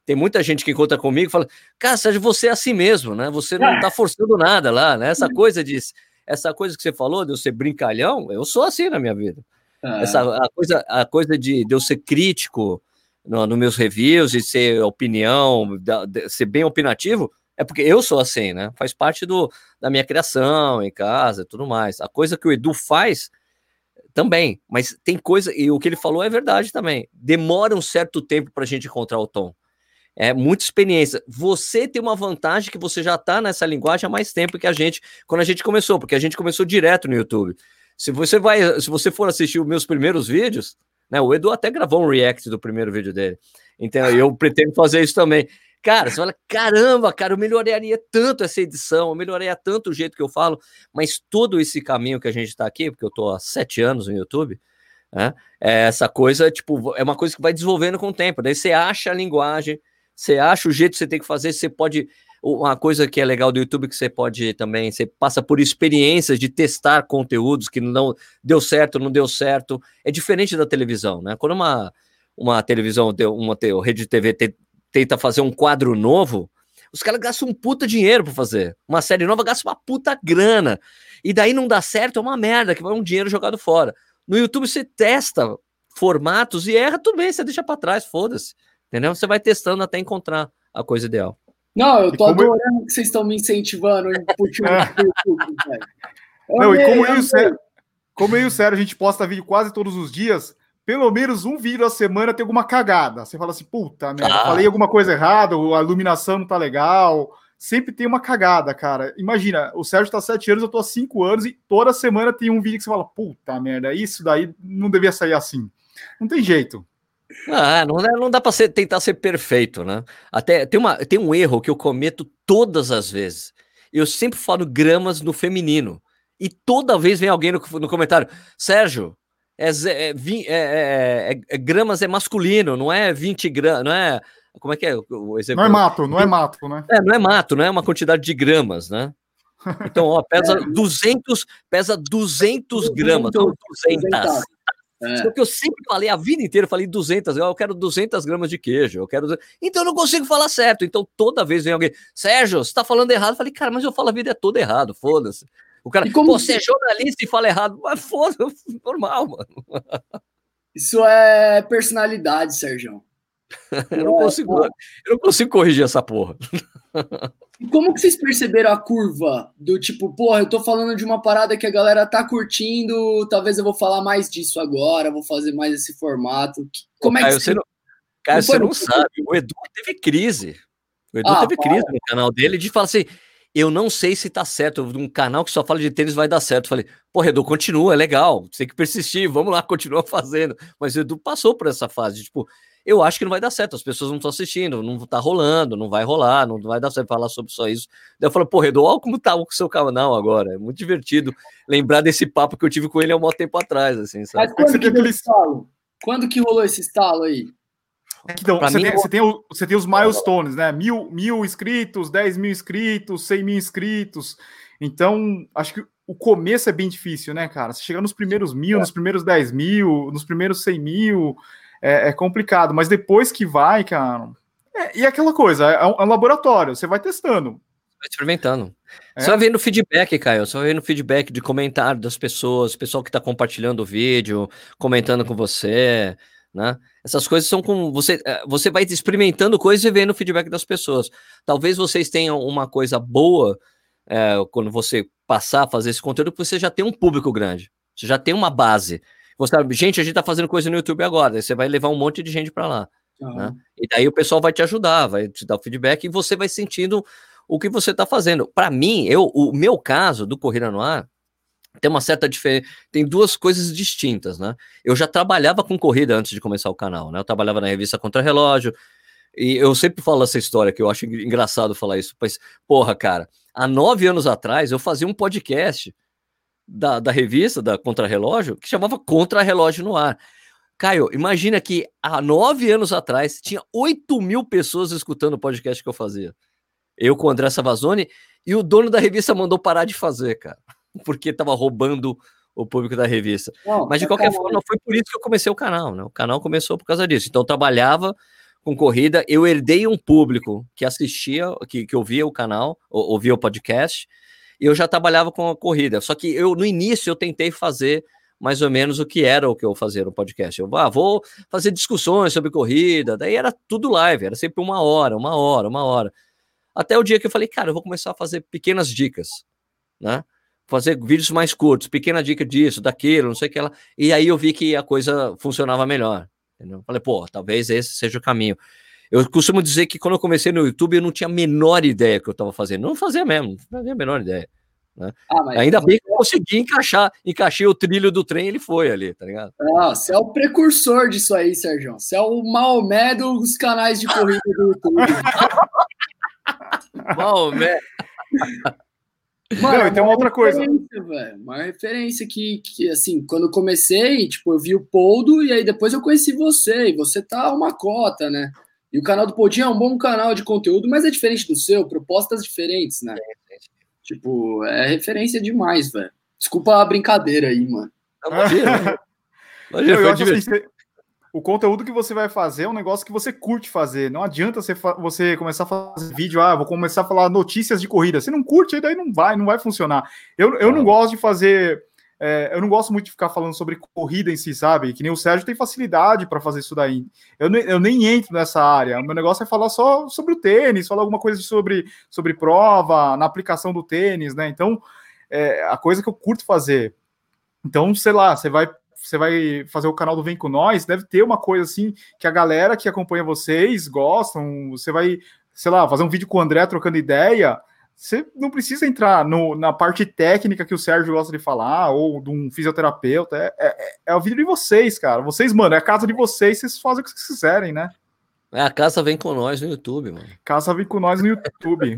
Tem muita gente que encontra comigo e fala, cara, Sérgio, você é assim mesmo, né? Você não está forçando nada lá, né? Essa coisa de essa coisa que você falou de eu ser brincalhão, eu sou assim na minha vida. É. Essa, a, coisa, a coisa de, de eu ser crítico nos no meus reviews, e ser opinião, de ser bem opinativo, é porque eu sou assim, né? Faz parte do, da minha criação em casa e tudo mais. A coisa que o Edu faz também, mas tem coisa, e o que ele falou é verdade também. Demora um certo tempo para a gente encontrar o tom. É muita experiência. Você tem uma vantagem que você já está nessa linguagem há mais tempo que a gente, quando a gente começou, porque a gente começou direto no YouTube. Se você vai, se você for assistir os meus primeiros vídeos, né? O Edu até gravou um react do primeiro vídeo dele. Então eu [laughs] pretendo fazer isso também. Cara, você fala, caramba, cara, eu melhoraria tanto essa edição, eu melhoraria tanto o jeito que eu falo, mas todo esse caminho que a gente está aqui, porque eu estou há sete anos no YouTube, né? É essa coisa, tipo, é uma coisa que vai desenvolvendo com o tempo. Daí você acha a linguagem, você acha o jeito que você tem que fazer, você pode. Uma coisa que é legal do YouTube que você pode também, você passa por experiências de testar conteúdos que não deu certo, não deu certo. É diferente da televisão, né? Quando uma, uma televisão, uma, uma rede de TV te, tenta fazer um quadro novo, os caras gastam um puta dinheiro para fazer. Uma série nova gasta uma puta grana. E daí não dá certo, é uma merda, que vai um dinheiro jogado fora. No YouTube você testa formatos e erra, tudo bem, você deixa para trás, foda-se. Entendeu? Você vai testando até encontrar a coisa ideal. Não, eu tô adorando eu... que vocês estão me incentivando puxando [laughs] YouTube, Não, e como eu, e o Sérgio, como eu e o Sérgio, a gente posta vídeo quase todos os dias, pelo menos um vídeo a semana tem alguma cagada. Você fala assim, puta merda, ah. falei alguma coisa errada, a iluminação não tá legal. Sempre tem uma cagada, cara. Imagina, o Sérgio tá há sete anos, eu tô há cinco anos, e toda semana tem um vídeo que você fala, puta merda, isso daí não devia sair assim. Não tem jeito. Ah, não, não dá para tentar ser perfeito, né? Até tem, uma, tem um erro que eu cometo todas as vezes. Eu sempre falo gramas no feminino. E toda vez vem alguém no, no comentário, Sérgio, é, é, é, é, gramas é masculino, não é 20 gramas, não é. Como é que é o exemplo? Não é mato, não é mato, né? É, não é mato, não é uma quantidade de gramas, né? Então, ó, pesa [laughs] 200, pesa 200 gramas, 200. É. Só que eu sempre falei a vida inteira, falei 200, eu quero 200 gramas de queijo, eu quero. Então eu não consigo falar certo. Então toda vez vem alguém, Sérgio, você tá falando errado. Eu falei, cara, mas eu falo a vida é toda errado, foda-se. O cara, como você é jornalista e fala errado, mas foda-se, [laughs] normal, mano. Isso é personalidade, Sérgio. [laughs] eu, não consigo, eu não consigo corrigir essa porra. E como que vocês perceberam a curva do tipo, porra, eu tô falando de uma parada que a galera tá curtindo, talvez eu vou falar mais disso agora, vou fazer mais esse formato. Como é que você não, não você não sabe, o Edu teve crise. O Edu ah, teve para. crise no canal dele de falar assim, eu não sei se tá certo, um canal que só fala de tênis vai dar certo. Eu falei, porra, Edu, continua, é legal, tem que persistir, vamos lá, [laughs] continua fazendo. Mas o Edu passou por essa fase, tipo, eu acho que não vai dar certo, as pessoas não estão assistindo, não tá rolando, não vai rolar, não vai dar certo falar sobre só isso. Daí eu falo, pô, Redo, olha como tá o seu canal agora, é muito divertido lembrar desse papo que eu tive com ele há um tempo atrás, assim, sabe? Mas quando que deu estalo? Quando que rolou esse estalo aí? Então, você, mim, tem, você, tem o, você tem os milestones, né? Mil, mil inscritos, dez mil inscritos, cem mil inscritos. Então, acho que o começo é bem difícil, né, cara? Você chega nos primeiros mil, é. nos primeiros dez mil, nos primeiros cem mil, é, é complicado. Mas depois que vai, cara. É, e aquela coisa, é um, é um, laboratório, você vai testando. Vai experimentando. É? Você vai vendo feedback, Caio. Você vai vendo feedback de comentário das pessoas, pessoal que está compartilhando o vídeo, comentando com você, né? Essas coisas são com você. É, você vai experimentando coisas e vendo o feedback das pessoas. Talvez vocês tenham uma coisa boa é, quando você passar a fazer esse conteúdo, porque você já tem um público grande. Você já tem uma base. Você, gente, a gente tá fazendo coisa no YouTube agora, você vai levar um monte de gente para lá. Uhum. Né? E daí o pessoal vai te ajudar, vai te dar o feedback e você vai sentindo o que você está fazendo. Para mim, eu, o meu caso do Corrida no Ar tem uma certa diferença, tem duas coisas distintas, né? Eu já trabalhava com corrida antes de começar o canal, né? Eu trabalhava na revista Contra Relógio, E eu sempre falo essa história, que eu acho engraçado falar isso. Mas, porra, cara, há nove anos atrás eu fazia um podcast da, da revista, da Contra-Relógio, que chamava Contra-Relógio no Ar. Caio, imagina que há nove anos atrás tinha 8 mil pessoas escutando o podcast que eu fazia. Eu com o André Savazone, e o dono da revista mandou parar de fazer, cara, [laughs] porque estava roubando o público da revista. Não, Mas de qualquer canal. forma, foi por isso que eu comecei o canal, né? O canal começou por causa disso. Então eu trabalhava com corrida, eu herdei um público que assistia, que, que ouvia o canal, ouvia o podcast, e eu já trabalhava com a corrida. Só que eu no início eu tentei fazer mais ou menos o que era o que eu fazia no podcast. Eu ah, vou fazer discussões sobre corrida, daí era tudo live, era sempre uma hora, uma hora, uma hora. Até o dia que eu falei, cara, eu vou começar a fazer pequenas dicas, né? Fazer vídeos mais curtos, pequena dica disso, daquilo, não sei o que lá. E aí eu vi que a coisa funcionava melhor. Entendeu? Falei, pô, talvez esse seja o caminho. Eu costumo dizer que quando eu comecei no YouTube, eu não tinha a menor ideia que eu estava fazendo. Não fazia mesmo, não fazia a menor ideia. Né? Ah, Ainda bem que eu consegui encaixar, encaixei o trilho do trem, ele foi ali, tá ligado? Ah, você é o precursor disso aí, Sérgio. Você é o Maomé dos canais de corrida do YouTube. [laughs] Maomé. Mano, Não, e tem uma outra coisa. Véio, uma referência que, que, assim, quando eu comecei, tipo, eu vi o Poldo e aí depois eu conheci você, e você tá uma cota, né? E o canal do Poldinho é um bom canal de conteúdo, mas é diferente do seu, propostas diferentes, né? Tipo, é referência demais, velho. Desculpa a brincadeira aí, mano. Imagina, [laughs] Imagina, eu acho assim, o conteúdo que você vai fazer é um negócio que você curte fazer. Não adianta você, você começar a fazer vídeo, ah, vou começar a falar notícias de corrida. Você não curte, aí daí não vai, não vai funcionar. Eu, eu não gosto de fazer. É, eu não gosto muito de ficar falando sobre corrida em si, sabe? Que nem o Sérgio tem facilidade para fazer isso daí. Eu, eu nem entro nessa área. O meu negócio é falar só sobre o tênis, falar alguma coisa sobre, sobre prova, na aplicação do tênis, né? Então, é a coisa que eu curto fazer. Então, sei lá, você vai você vai fazer o canal do Vem com Nós, deve ter uma coisa assim que a galera que acompanha vocês gostam. Você vai, sei lá, fazer um vídeo com o André trocando ideia. Você não precisa entrar no, na parte técnica que o Sérgio gosta de falar, ou de um fisioterapeuta. É, é, é o vídeo de vocês, cara. Vocês, mano, é a casa de vocês, vocês fazem o que vocês quiserem, né? É, a casa vem com nós no YouTube, mano. Casa vem com nós no YouTube.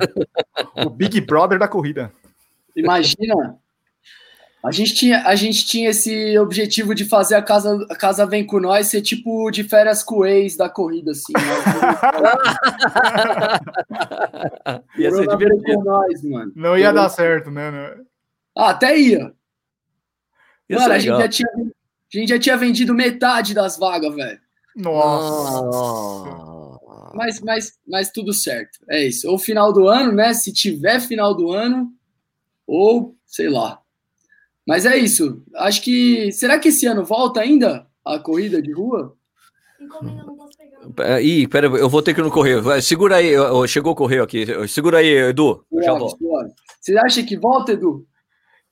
o Big Brother da corrida. Imagina a gente tinha, a gente tinha esse objetivo de fazer a casa, a casa vem com nós ser tipo de férias com ex da corrida, assim. Né? [laughs] ia ser divertido. Com nós, mano. Não ia Eu... dar certo, né? Ah, até ia. ia mano, a gente, já tinha, a gente já tinha vendido metade das vagas, velho. Nossa. Mas, mas, mas tudo certo. É isso. Ou final do ano, né? Se tiver final do ano, ou sei lá. Mas é isso. Acho que. Será que esse ano volta ainda a corrida de rua? É, ih, pera, eu vou ter que ir no correio. Segura aí, chegou o correio aqui. Segura aí, Edu. já volto. Você acha que volta, Edu?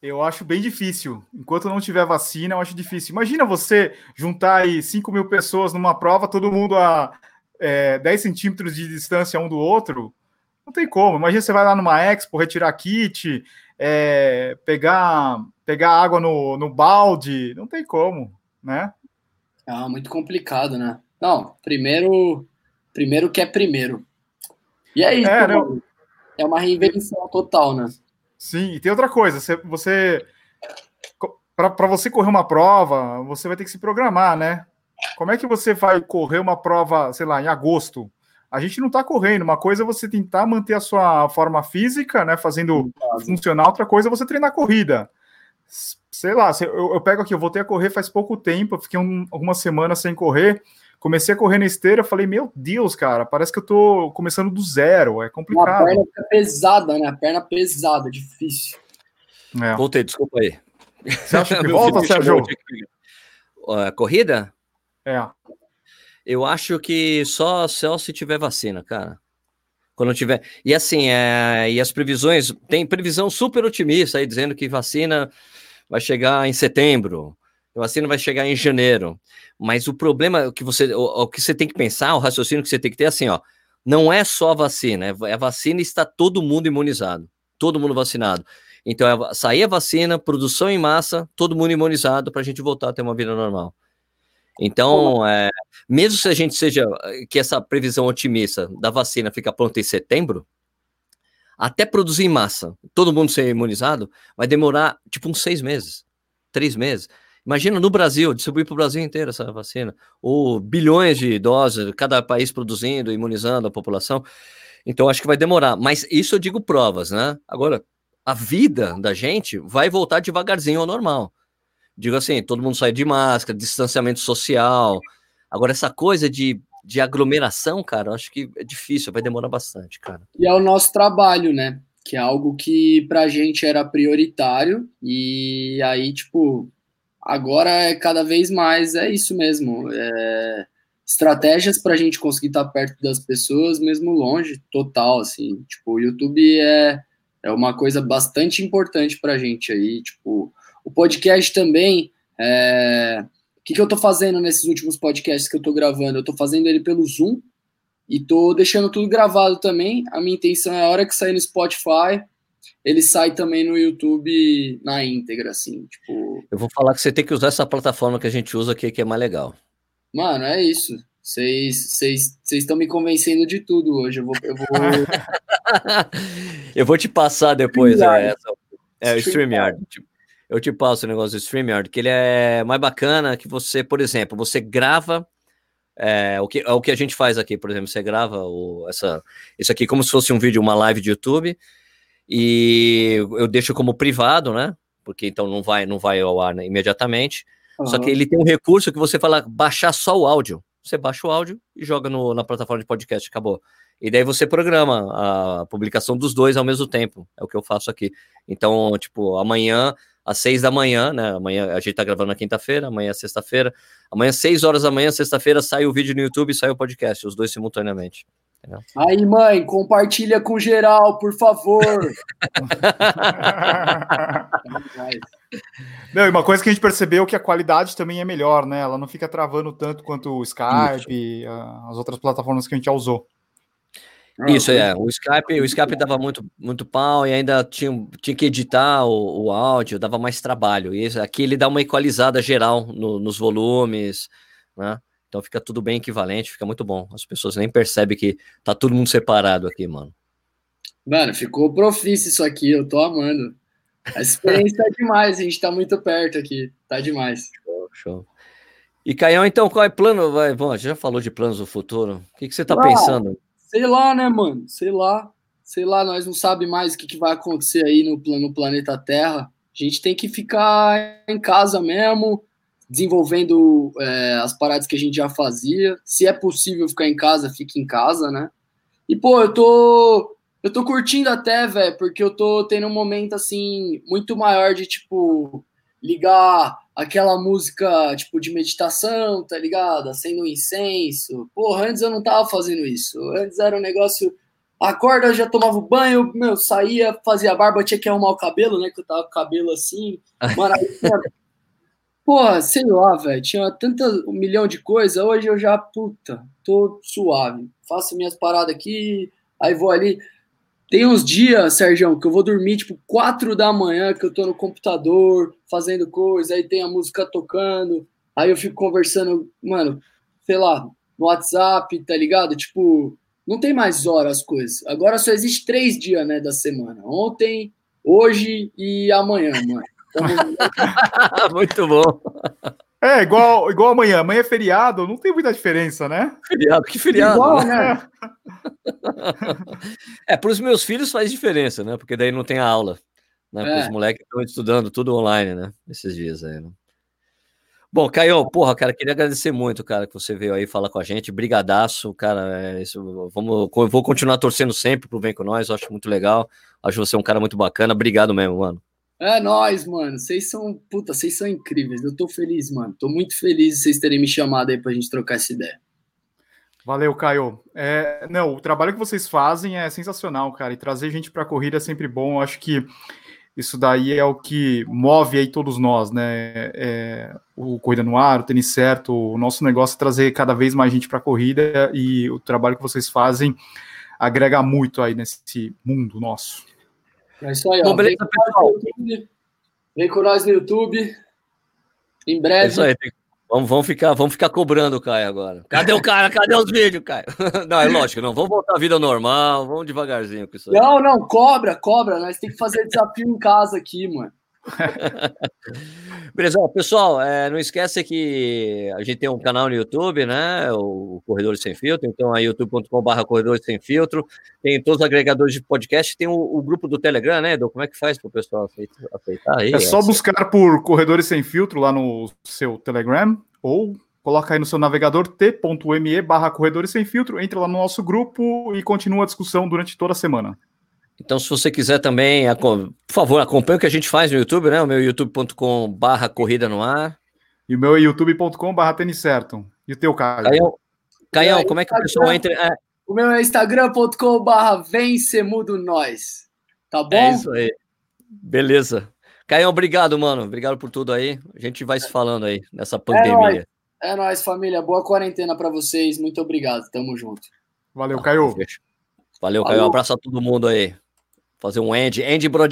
Eu acho bem difícil. Enquanto não tiver vacina, eu acho difícil. Imagina você juntar aí 5 mil pessoas numa prova, todo mundo a é, 10 centímetros de distância um do outro. Não tem como. Imagina você vai lá numa expo, retirar kit, é, pegar, pegar água no, no balde, não tem como, né? Ah, muito complicado, né? Não, primeiro, primeiro que é primeiro. E é isso, é, não... é uma reinvenção total, né? Sim, e tem outra coisa, você, você para você correr uma prova, você vai ter que se programar, né? Como é que você vai correr uma prova, sei lá, em agosto? A gente não está correndo. Uma coisa é você tentar manter a sua forma física, né? Fazendo funcionar, outra coisa é você treinar corrida. Sei lá, eu, eu pego aqui, eu voltei a correr faz pouco tempo, fiquei um, algumas semanas sem correr. Comecei a correr na esteira, falei, meu Deus, cara, parece que eu tô começando do zero, é complicado. A perna fica pesada, né? A perna pesada, difícil. É. Voltei, desculpa aí. Você acha que [laughs] volta, Sérgio? Uh, corrida? É. Eu acho que só, se tiver vacina, cara. Quando tiver. E assim, é... e as previsões. Tem previsão super otimista aí, dizendo que vacina vai chegar em setembro, a vacina vai chegar em janeiro. Mas o problema que você. O, o que você tem que pensar, o raciocínio que você tem que ter é assim, ó. Não é só a vacina, é a vacina está todo mundo imunizado, todo mundo vacinado. Então, é sair a vacina, produção em massa, todo mundo imunizado para a gente voltar a ter uma vida normal. Então, é, mesmo se a gente seja que essa previsão otimista da vacina fica pronta em setembro, até produzir em massa, todo mundo ser imunizado, vai demorar tipo uns seis meses, três meses. Imagina no Brasil, distribuir para o Brasil inteiro essa vacina, ou bilhões de doses, cada país produzindo, imunizando a população. Então, acho que vai demorar. Mas isso eu digo provas, né? Agora, a vida da gente vai voltar devagarzinho ao normal. Digo assim, todo mundo sai de máscara, distanciamento social. Agora, essa coisa de, de aglomeração, cara, acho que é difícil, vai demorar bastante, cara. E é o nosso trabalho, né? Que é algo que pra gente era prioritário. E aí, tipo, agora é cada vez mais, é isso mesmo. É, estratégias para gente conseguir estar tá perto das pessoas, mesmo longe, total, assim. Tipo, o YouTube é, é uma coisa bastante importante para gente aí. Tipo, o podcast também. É... O que, que eu estou fazendo nesses últimos podcasts que eu estou gravando? Eu estou fazendo ele pelo Zoom e estou deixando tudo gravado também. A minha intenção é a hora que sair no Spotify, ele sai também no YouTube na íntegra, assim, tipo... Eu vou falar que você tem que usar essa plataforma que a gente usa aqui, que é mais legal. Mano, é isso. Vocês estão me convencendo de tudo hoje. Eu vou. Eu vou, [laughs] eu vou te passar depois. É, essa, é o StreamYard. Eu te passo o negócio do StreamYard, que ele é mais bacana que você, por exemplo, você grava. É, o, que, é o que a gente faz aqui, por exemplo, você grava o, essa, isso aqui como se fosse um vídeo, uma live de YouTube, e eu deixo como privado, né? Porque então não vai, não vai ao ar né, imediatamente. Uhum. Só que ele tem um recurso que você fala baixar só o áudio. Você baixa o áudio e joga no, na plataforma de podcast, acabou. E daí você programa a publicação dos dois ao mesmo tempo. É o que eu faço aqui. Então, tipo, amanhã, às seis da manhã, né? Amanhã a gente tá gravando na quinta-feira, amanhã é sexta-feira. Amanhã, seis horas da manhã, sexta-feira, sai o vídeo no YouTube e sai o podcast, os dois simultaneamente. Entendeu? Aí, mãe, compartilha com geral, por favor. [laughs] não, e uma coisa que a gente percebeu é que a qualidade também é melhor, né? Ela não fica travando tanto quanto o Skype, as outras plataformas que a gente já usou. Isso é, o Skype, o Skype dava muito, muito pau e ainda tinha, tinha que editar o, o áudio, dava mais trabalho. E aqui ele dá uma equalizada geral no, nos volumes, né? Então fica tudo bem equivalente, fica muito bom. As pessoas nem percebem que tá todo mundo separado aqui, mano. Mano, ficou profício isso aqui, eu tô amando. A experiência é demais, a gente tá muito perto aqui, tá demais. Show, show. E Caião, então, qual é o plano? Vai, bom, já falou de planos do futuro. O que, que você tá ah, pensando? Sei lá, né, mano? Sei lá. Sei lá, nós não sabemos mais o que, que vai acontecer aí no, no planeta Terra. A gente tem que ficar em casa mesmo, desenvolvendo é, as paradas que a gente já fazia. Se é possível ficar em casa, fique em casa, né? E, pô, eu tô. Eu tô curtindo até, velho, porque eu tô tendo um momento, assim, muito maior de, tipo, ligar aquela música, tipo, de meditação, tá ligado? Acendo um incenso. Porra, antes eu não tava fazendo isso. Antes era um negócio. Acorda, já tomava banho, meu, saía, fazia barba, tinha que arrumar o cabelo, né? Que eu tava com o cabelo assim. [laughs] Mano, Porra, sei lá, velho. Tinha tanta um milhão de coisas. Hoje eu já, puta, tô suave. Faço minhas paradas aqui, aí vou ali. Tem uns dias, Sérgio, que eu vou dormir tipo quatro da manhã, que eu tô no computador fazendo coisa, aí tem a música tocando, aí eu fico conversando, mano, sei lá, no WhatsApp, tá ligado? Tipo, não tem mais horas as coisas. Agora só existe três dias, né, da semana. Ontem, hoje e amanhã, mano. [laughs] Muito bom. É, igual, igual amanhã. Amanhã é feriado, não tem muita diferença, né? Feriado, que feriado. Igual, né? [laughs] é, para os meus filhos faz diferença, né? Porque daí não tem aula. Né? É. Os moleques estão estudando tudo online, né? Esses dias aí, né? Bom, Caio, porra, cara, queria agradecer muito, cara, que você veio aí falar com a gente. Brigadaço, cara. É isso, vamos, vou continuar torcendo sempre pro Vem Com Nós, acho muito legal. Acho você um cara muito bacana. Obrigado mesmo, mano. É nóis, mano. Vocês são. Puta, vocês são incríveis. Eu tô feliz, mano. Tô muito feliz de vocês terem me chamado aí pra gente trocar essa ideia. Valeu, Caio. É, não, o trabalho que vocês fazem é sensacional, cara. E trazer gente pra corrida é sempre bom. Eu acho que isso daí é o que move aí todos nós, né? É, o Corrida no Ar, o Tênis Certo, o nosso negócio é trazer cada vez mais gente para a corrida e o trabalho que vocês fazem agrega muito aí nesse mundo nosso. É isso aí, ó. Bom, beleza, vem, pessoal. Vem com nós no YouTube. Em breve. É isso aí. Vamos, vamos, ficar, vamos ficar cobrando o Caio agora. Cadê o cara? Cadê os vídeos, Caio? [laughs] Não, é lógico, não. Vamos voltar à vida normal, vamos devagarzinho com isso aí. Não, não, cobra, cobra. Nós temos que fazer desafio em casa aqui, mano. [laughs] Beleza, pessoal, é, não esqueça que a gente tem um canal no YouTube, né? O Corredores Sem Filtro, então é youtube.com.br Corredores Sem Filtro. Tem todos os agregadores de podcast, tem o, o grupo do Telegram, né, Edu? Como é que faz para o pessoal aceitar aí? É só buscar por Corredores Sem Filtro lá no seu Telegram ou coloca aí no seu navegador t.me barra Corredores Sem Filtro, entra lá no nosso grupo e continua a discussão durante toda a semana. Então, se você quiser também, por favor, acompanhe o que a gente faz no YouTube, né? O meu youtube.com barra corrida no ar. E o meu é youtube.com barra tênis certo. E o teu, Caio? Caião, Caião é, como é que o pessoal entra? É... O meu é instagram.com barra vencemudo nós. Tá bom? É isso aí. Beleza. Caião, obrigado, mano. Obrigado por tudo aí. A gente vai se falando aí nessa pandemia. É nóis, é nóis família. Boa quarentena para vocês. Muito obrigado. Tamo junto. Valeu, Caio. Valeu, Caio. Um abraço a todo mundo aí fazer um end, end broadcast.